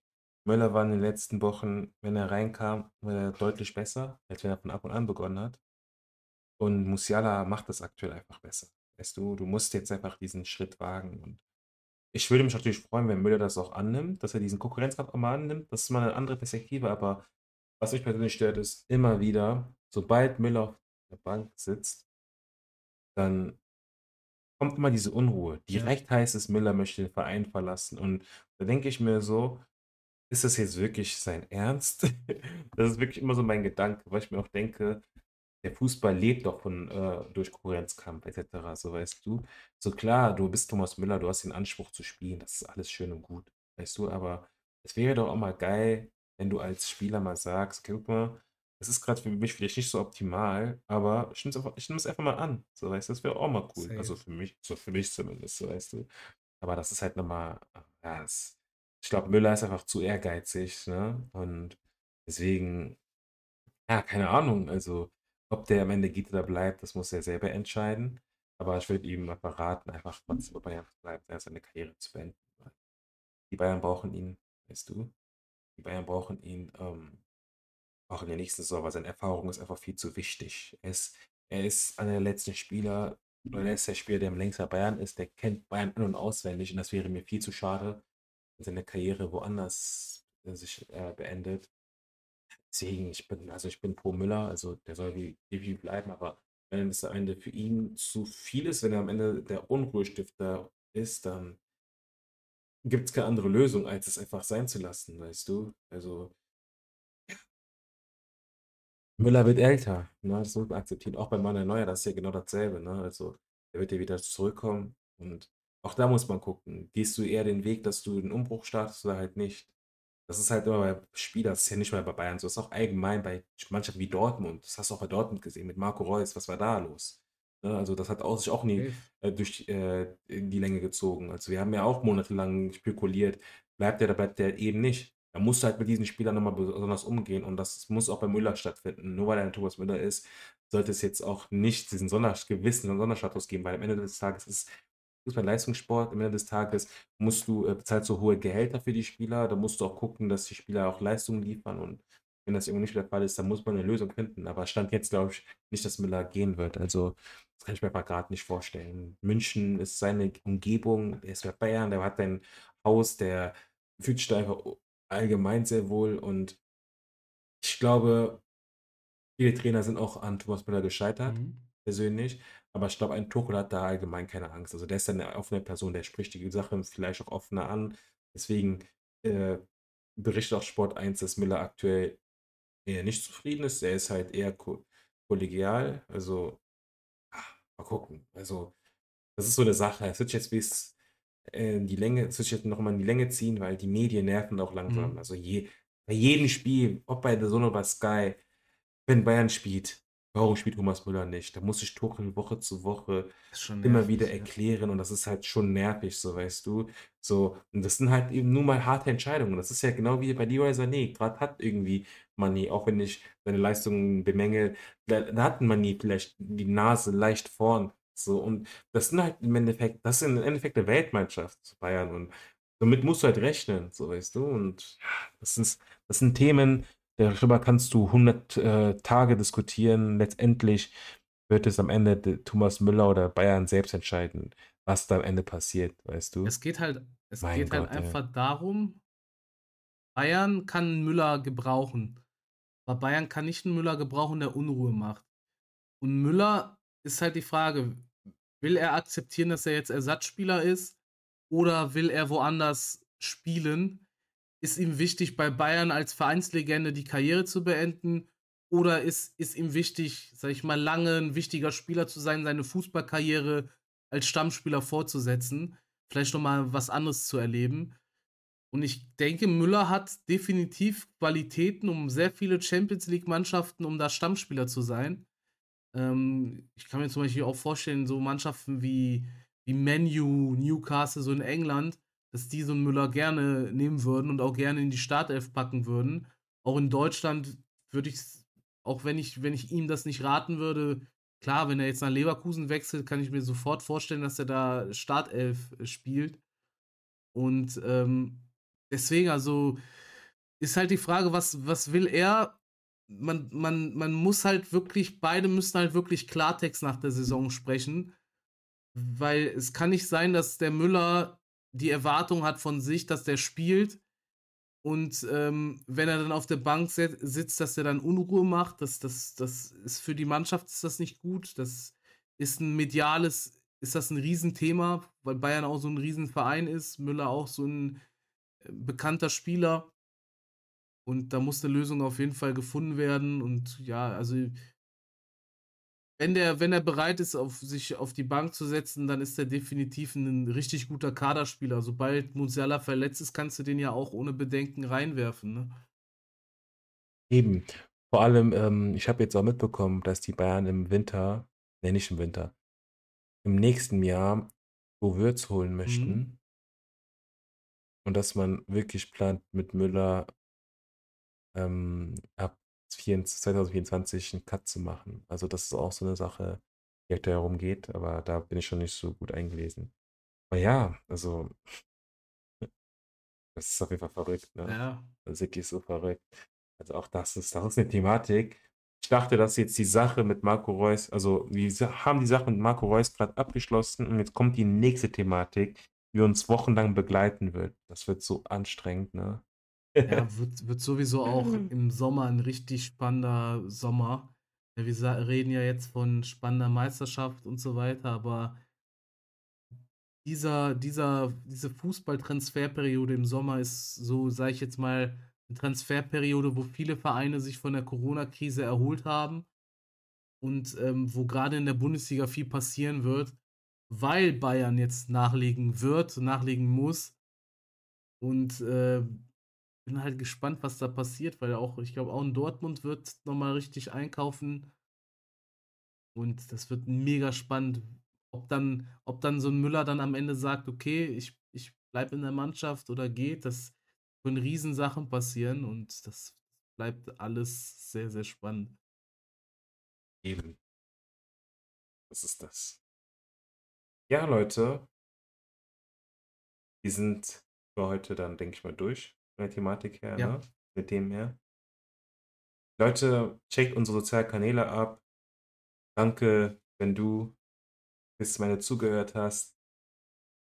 [SPEAKER 1] Möller war in den letzten Wochen, wenn er reinkam, war er deutlich besser, als wenn er von Anfang an begonnen hat. Und Musiala macht das aktuell einfach besser. Weißt du, du musst jetzt einfach diesen Schritt wagen und ich würde mich natürlich freuen, wenn Müller das auch annimmt, dass er diesen Konkurrenzkampf auch mal annimmt. Das ist mal 'ne andere Perspektive, aber was mich persönlich stört, ist immer wieder, sobald Müller auf der Bank sitzt dann kommt immer diese Unruhe. Direkt heißt es, Müller möchte den Verein verlassen und da denke ich mir so: „Ist das jetzt wirklich sein Ernst?“ Das ist wirklich immer so mein Gedanke, weil ich mir auch denke, der Fußball lebt doch von äh, durch Konkurrenzkampf et cetera, so, weißt du? So klar, du bist Thomas Müller, du hast den Anspruch zu spielen, das ist alles schön und gut, weißt du? Aber es wäre doch auch mal geil, wenn du als Spieler mal sagst: „Okay, guck mal, das ist grad für mich vielleicht nicht so optimal, aber ich nehme es einfach es mal an.“ So, weißt du? Das wäre auch mal cool. Also,
[SPEAKER 2] Safe.
[SPEAKER 1] für mich so für mich zumindest, so, weißt du? Aber das ist halt noch mal ja, es ich glaube, Müller ist einfach zu ehrgeizig, ne? Und deswegen ja, keine Ahnung, also, ob der am Ende geht oder bleibt, das muss er selber entscheiden. Aber ich würde ihm einfach raten, einfach trotzdem bei Bayern zu bleiben, seine Karriere zu beenden, die Bayern brauchen ihn, weißt du? Die Bayern brauchen ihn, ähm, auch in der nächsten Saison, weil seine Erfahrung ist einfach viel zu wichtig. Er ist er ist einer der letzten Spieler oder er ist der Spieler, der am längsten bei Bayern ist, der kennt Bayern in und auswendig und das wäre mir viel zu schade, wenn seine Karriere woanders, äh, sich, äh, beendet. Deswegen, ich bin also, ich bin pro Müller, also, der soll wie definitiv bleiben, aber wenn es am Ende für ihn zu viel ist, wenn er am Ende der Unruhestifter ist, dann gibt's keine andere Lösung, als es einfach sein zu lassen, weißt du? Also Müller wird älter, ne? Das muss man akzeptieren. Auch bei Manuel Neuer, das ist ja genau dasselbe, ne? Also, der wird ja wieder zurückkommen und auch da muss man gucken. Gehst du eher den Weg, dass du 'n Umbruch startest oder halt nicht? Das ist halt immer bei Spielern das ist ja nicht mal bei Bayern so, das ist auch allgemein bei Mannschaften wie Dortmund. Das hast du auch bei Dortmund gesehen mit Marco Reus. Was war da los? Ne, also, das hat auch sich auch nie, äh, durch äh, in die Länge gezogen. Also, wir haben ja auch monatelang spekuliert, bleibt der oder bleibt der eben nicht. Da musst du halt mit diesen Spielern noch mal besonders umgehen und das muss auch bei Müller stattfinden. Nur weil er 'n Thomas Müller ist, sollte es jetzt auch nicht diesen Sonder gewissen Sonderstatus geben, weil am Ende des Tages ist Fußball-Leistungssport. Am Ende des Tages musst du äh, bezahlst du hohe Gehälter für die Spieler, da musst du auch gucken, dass die Spieler auch Leistungen liefern und wenn das irgendwie nicht der Fall ist, dann muss man 'ne Lösung finden. Aber Stand jetzt glaube ich nicht, dass Müller gehen wird. Also, das kann ich mir einfach grad nicht vorstellen. München ist seine Umgebung, er ist bei Bayern, der hat ein Haus, der fühlt sich da einfach allgemein sehr wohl und ich glaube, viele Trainer sind auch an Thomas Müller gescheitert,
[SPEAKER 2] Mhm.
[SPEAKER 1] persönlich, aber ich glaube, ein Tuchel hat da allgemein keine Angst. Also, der ist dann 'ne offene Person, der spricht die Sache vielleicht auch offener an. Deswegen, äh, berichtet auch Sport 1, dass Müller aktuell eher nicht zufrieden ist. Er ist halt eher ko kollegial, also, ah, mal gucken. Also, das ist so 'ne Sache. Es wird jetzt bis äh, in die Länge es wird sich jetzt noch mal in die Länge ziehen, weil die Medien nerven auch langsam.
[SPEAKER 2] Mhm.
[SPEAKER 1] Also, je bei jedem Spiel, ob bei DAZN oder bei Sky, wenn Bayern spielt, warum spielt Thomas Müller nicht? Da muss sich Tuchel Woche zu Woche
[SPEAKER 2] schon
[SPEAKER 1] immer wieder
[SPEAKER 2] nervig, ja.
[SPEAKER 1] erklären und das ist halt schon nervig so, weißt du? So, und das sind halt eben nun mal harte Entscheidungen. Das ist ja genau wie bei Leroy Sané. Grad hat irgendwie Mané, auch wenn ich seine Leistungen bemängele, da da hat Mané vielleicht die Nase leicht vorn, so und das sind halt im Endeffekt das sind im Endeffekt 'ne Weltmannschaft, Bayern und damit musst du halt rechnen, so, weißt du? Und ja, das ist das sind Themen, darüber kannst du 100, äh, Tage diskutieren. Letztendlich wird es am Ende de Thomas Müller oder Bayern selbst entscheiden, was da am Ende passiert, weißt du?
[SPEAKER 2] Es geht halt es
[SPEAKER 1] Mein
[SPEAKER 2] geht halt
[SPEAKER 1] Gott, ey.
[SPEAKER 2] einfach darum Bayern kann Müller gebrauchen. Aber Bayern kann nicht 'n Müller gebrauchen, der Unruhe macht. Und Müller ist halt die Frage, will er akzeptieren, dass er jetzt Ersatzspieler ist oder will er woanders spielen? Ist ihm wichtig, bei Bayern als Vereinslegende die Karriere zu beenden oder ist ist ihm wichtig, sage ich mal, lange 'n wichtiger Spieler zu sein, seine Fußballkarriere als Stammspieler fortzusetzen, vielleicht noch mal was anderes zu erleben? Und ich denke, Müller hat definitiv Qualitäten, um sehr viele Champions-League-Mannschaften um da Stammspieler zu sein. Ähm, ich kann mir zum Beispiel auch vorstellen, so Mannschaften wie wie Menu, Newcastle, so in England, dass die so einen Müller gerne nehmen würden und auch gerne in die Startelf packen würden. Auch in Deutschland würde ich, auch wenn ich, wenn ich ihm das nicht raten würde, klar, wenn er jetzt nach Leverkusen wechselt, kann ich mir sofort vorstellen, dass er da Startelf spielt. Und ähm, deswegen, also ist halt die Frage, was, was will er? Man, man, man muss halt wirklich, beide müssen halt wirklich Klartext nach der Saison sprechen. Weil es kann nicht sein, dass der Müller die Erwartung hat von sich, dass der spielt. Und ähm, wenn er dann auf der Bank sitzt, dass er dann Unruhe macht, das, das, das ist für die Mannschaft ist das nicht gut. Das ist ein mediales, ist das ein Riesenthema, weil Bayern auch so ein Riesenverein ist, Müller auch so ein äh, bekannter Spieler. Und da muss eine Lösung auf jeden Fall gefunden werden. Und ja, also wenn der, wenn er bereit ist, auf sich auf die Bank zu setzen, dann ist er definitiv ein richtig guter Kaderspieler. Sobald Musiala verletzt ist, kannst du den ja auch ohne Bedenken reinwerfen. Ne?
[SPEAKER 1] Eben. Vor allem, ähm, ich habe jetzt auch mitbekommen, dass die Bayern im Winter, ne, nicht im Winter, im nächsten Jahr wo Würz holen mhm. möchten. Mhm. Und dass man wirklich plant, mit Müller ähm, ab 2024 einen Cut zu machen. Also das ist auch so eine Sache, die halt darum geht, aber da bin ich schon nicht so gut eingelesen. Aber ja, also das ist auf jeden Fall verrückt, ne?
[SPEAKER 2] Ja.
[SPEAKER 1] Das ist wirklich so verrückt. Also auch das ist, das ist eine Thematik. Ich dachte, dass jetzt die Sache mit Marco Reus, also wir haben die Sache mit Marco Reus gerade abgeschlossen und jetzt kommt die nächste Thematik, die uns wochenlang begleiten wird. Das wird so anstrengend, ne?
[SPEAKER 2] Ja, wird, wird sowieso auch im Sommer ein richtig spannender Sommer. Ja, wir reden ja jetzt von spannender Meisterschaft und so weiter, aber dieser, dieser, diese Fußballtransferperiode im Sommer ist so, sage ich jetzt mal, eine Transferperiode, wo viele Vereine sich von der Corona-Krise erholt haben und ähm, wo gerade in der Bundesliga viel passieren wird, weil Bayern jetzt nachlegen wird, nachlegen muss. Und äh, bin halt gespannt, was da passiert, weil auch, ich glaube, auch in Dortmund wird nochmal richtig einkaufen. Und das wird mega spannend, ob dann, ob dann so ein Müller dann am Ende sagt, okay, ich, ich bleibe in der Mannschaft oder geht, das können Riesensachen passieren und das bleibt alles sehr, sehr spannend.
[SPEAKER 1] Eben. Was ist das? Ja, Leute. Wir sind für heute dann, denke ich mal, durch von der Thematik her, Ja. ne? Mit dem her. Leute, checkt unsere sozialen Kanäle ab. Danke, wenn du bis zum Ende zugehört hast.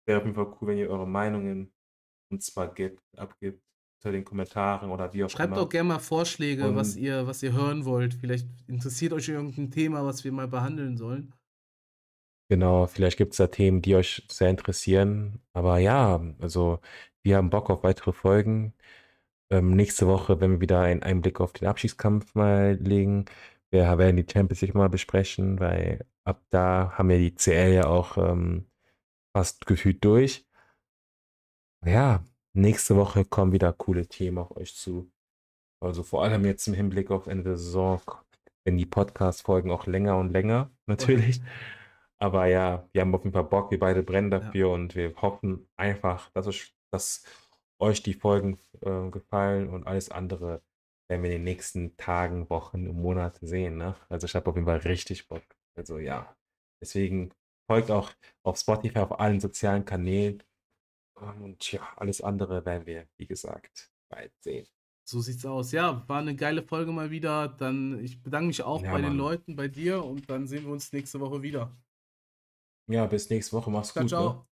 [SPEAKER 1] Wäre auf jeden Fall cool, wenn ihr eure Meinungen uns zwar gibt, abgibt unter den Kommentaren oder wie auch
[SPEAKER 2] Schreibt
[SPEAKER 1] immer.
[SPEAKER 2] auch gerne mal Vorschläge, was ihr, was ihr hören wollt. Vielleicht interessiert euch irgendein Thema, was wir mal behandeln sollen.
[SPEAKER 1] Genau, vielleicht gibt es da Themen, die euch sehr interessieren. Aber ja, also wir haben Bock auf weitere Folgen. Ähm, nächste Woche, wenn wir wieder einen Einblick auf den Abschiedskampf mal legen, wir werden die Champions League mal besprechen, weil ab da haben wir die CL ja auch ähm, fast gefühlt durch. Ja, nächste Woche kommen wieder coole Themen auf euch zu. Also vor allem jetzt im Hinblick auf Ende der Saison, wenn die Podcast-Folgen auch länger und länger, natürlich. Aber ja, wir haben auf jeden Fall Bock, wir beide brennen dafür ja. und wir hoffen einfach, dass euch, dass euch die Folgen äh, gefallen und alles andere werden wir in den nächsten Tagen, Wochen und Monaten sehen. Ne? Also ich habe auf jeden Fall richtig Bock. Also ja, deswegen folgt auch auf Spotify, auf allen sozialen Kanälen. Und ja, alles andere werden wir, wie gesagt, bald sehen.
[SPEAKER 2] So sieht's aus. Ja, war eine geile Folge mal wieder. Dann, ich bedanke mich auch ja, bei Mann. den Leuten, bei dir und dann sehen wir uns nächste Woche wieder.
[SPEAKER 1] Ja, bis nächste Woche. Mach's ciao, gut. Ne? Ciao. Ne?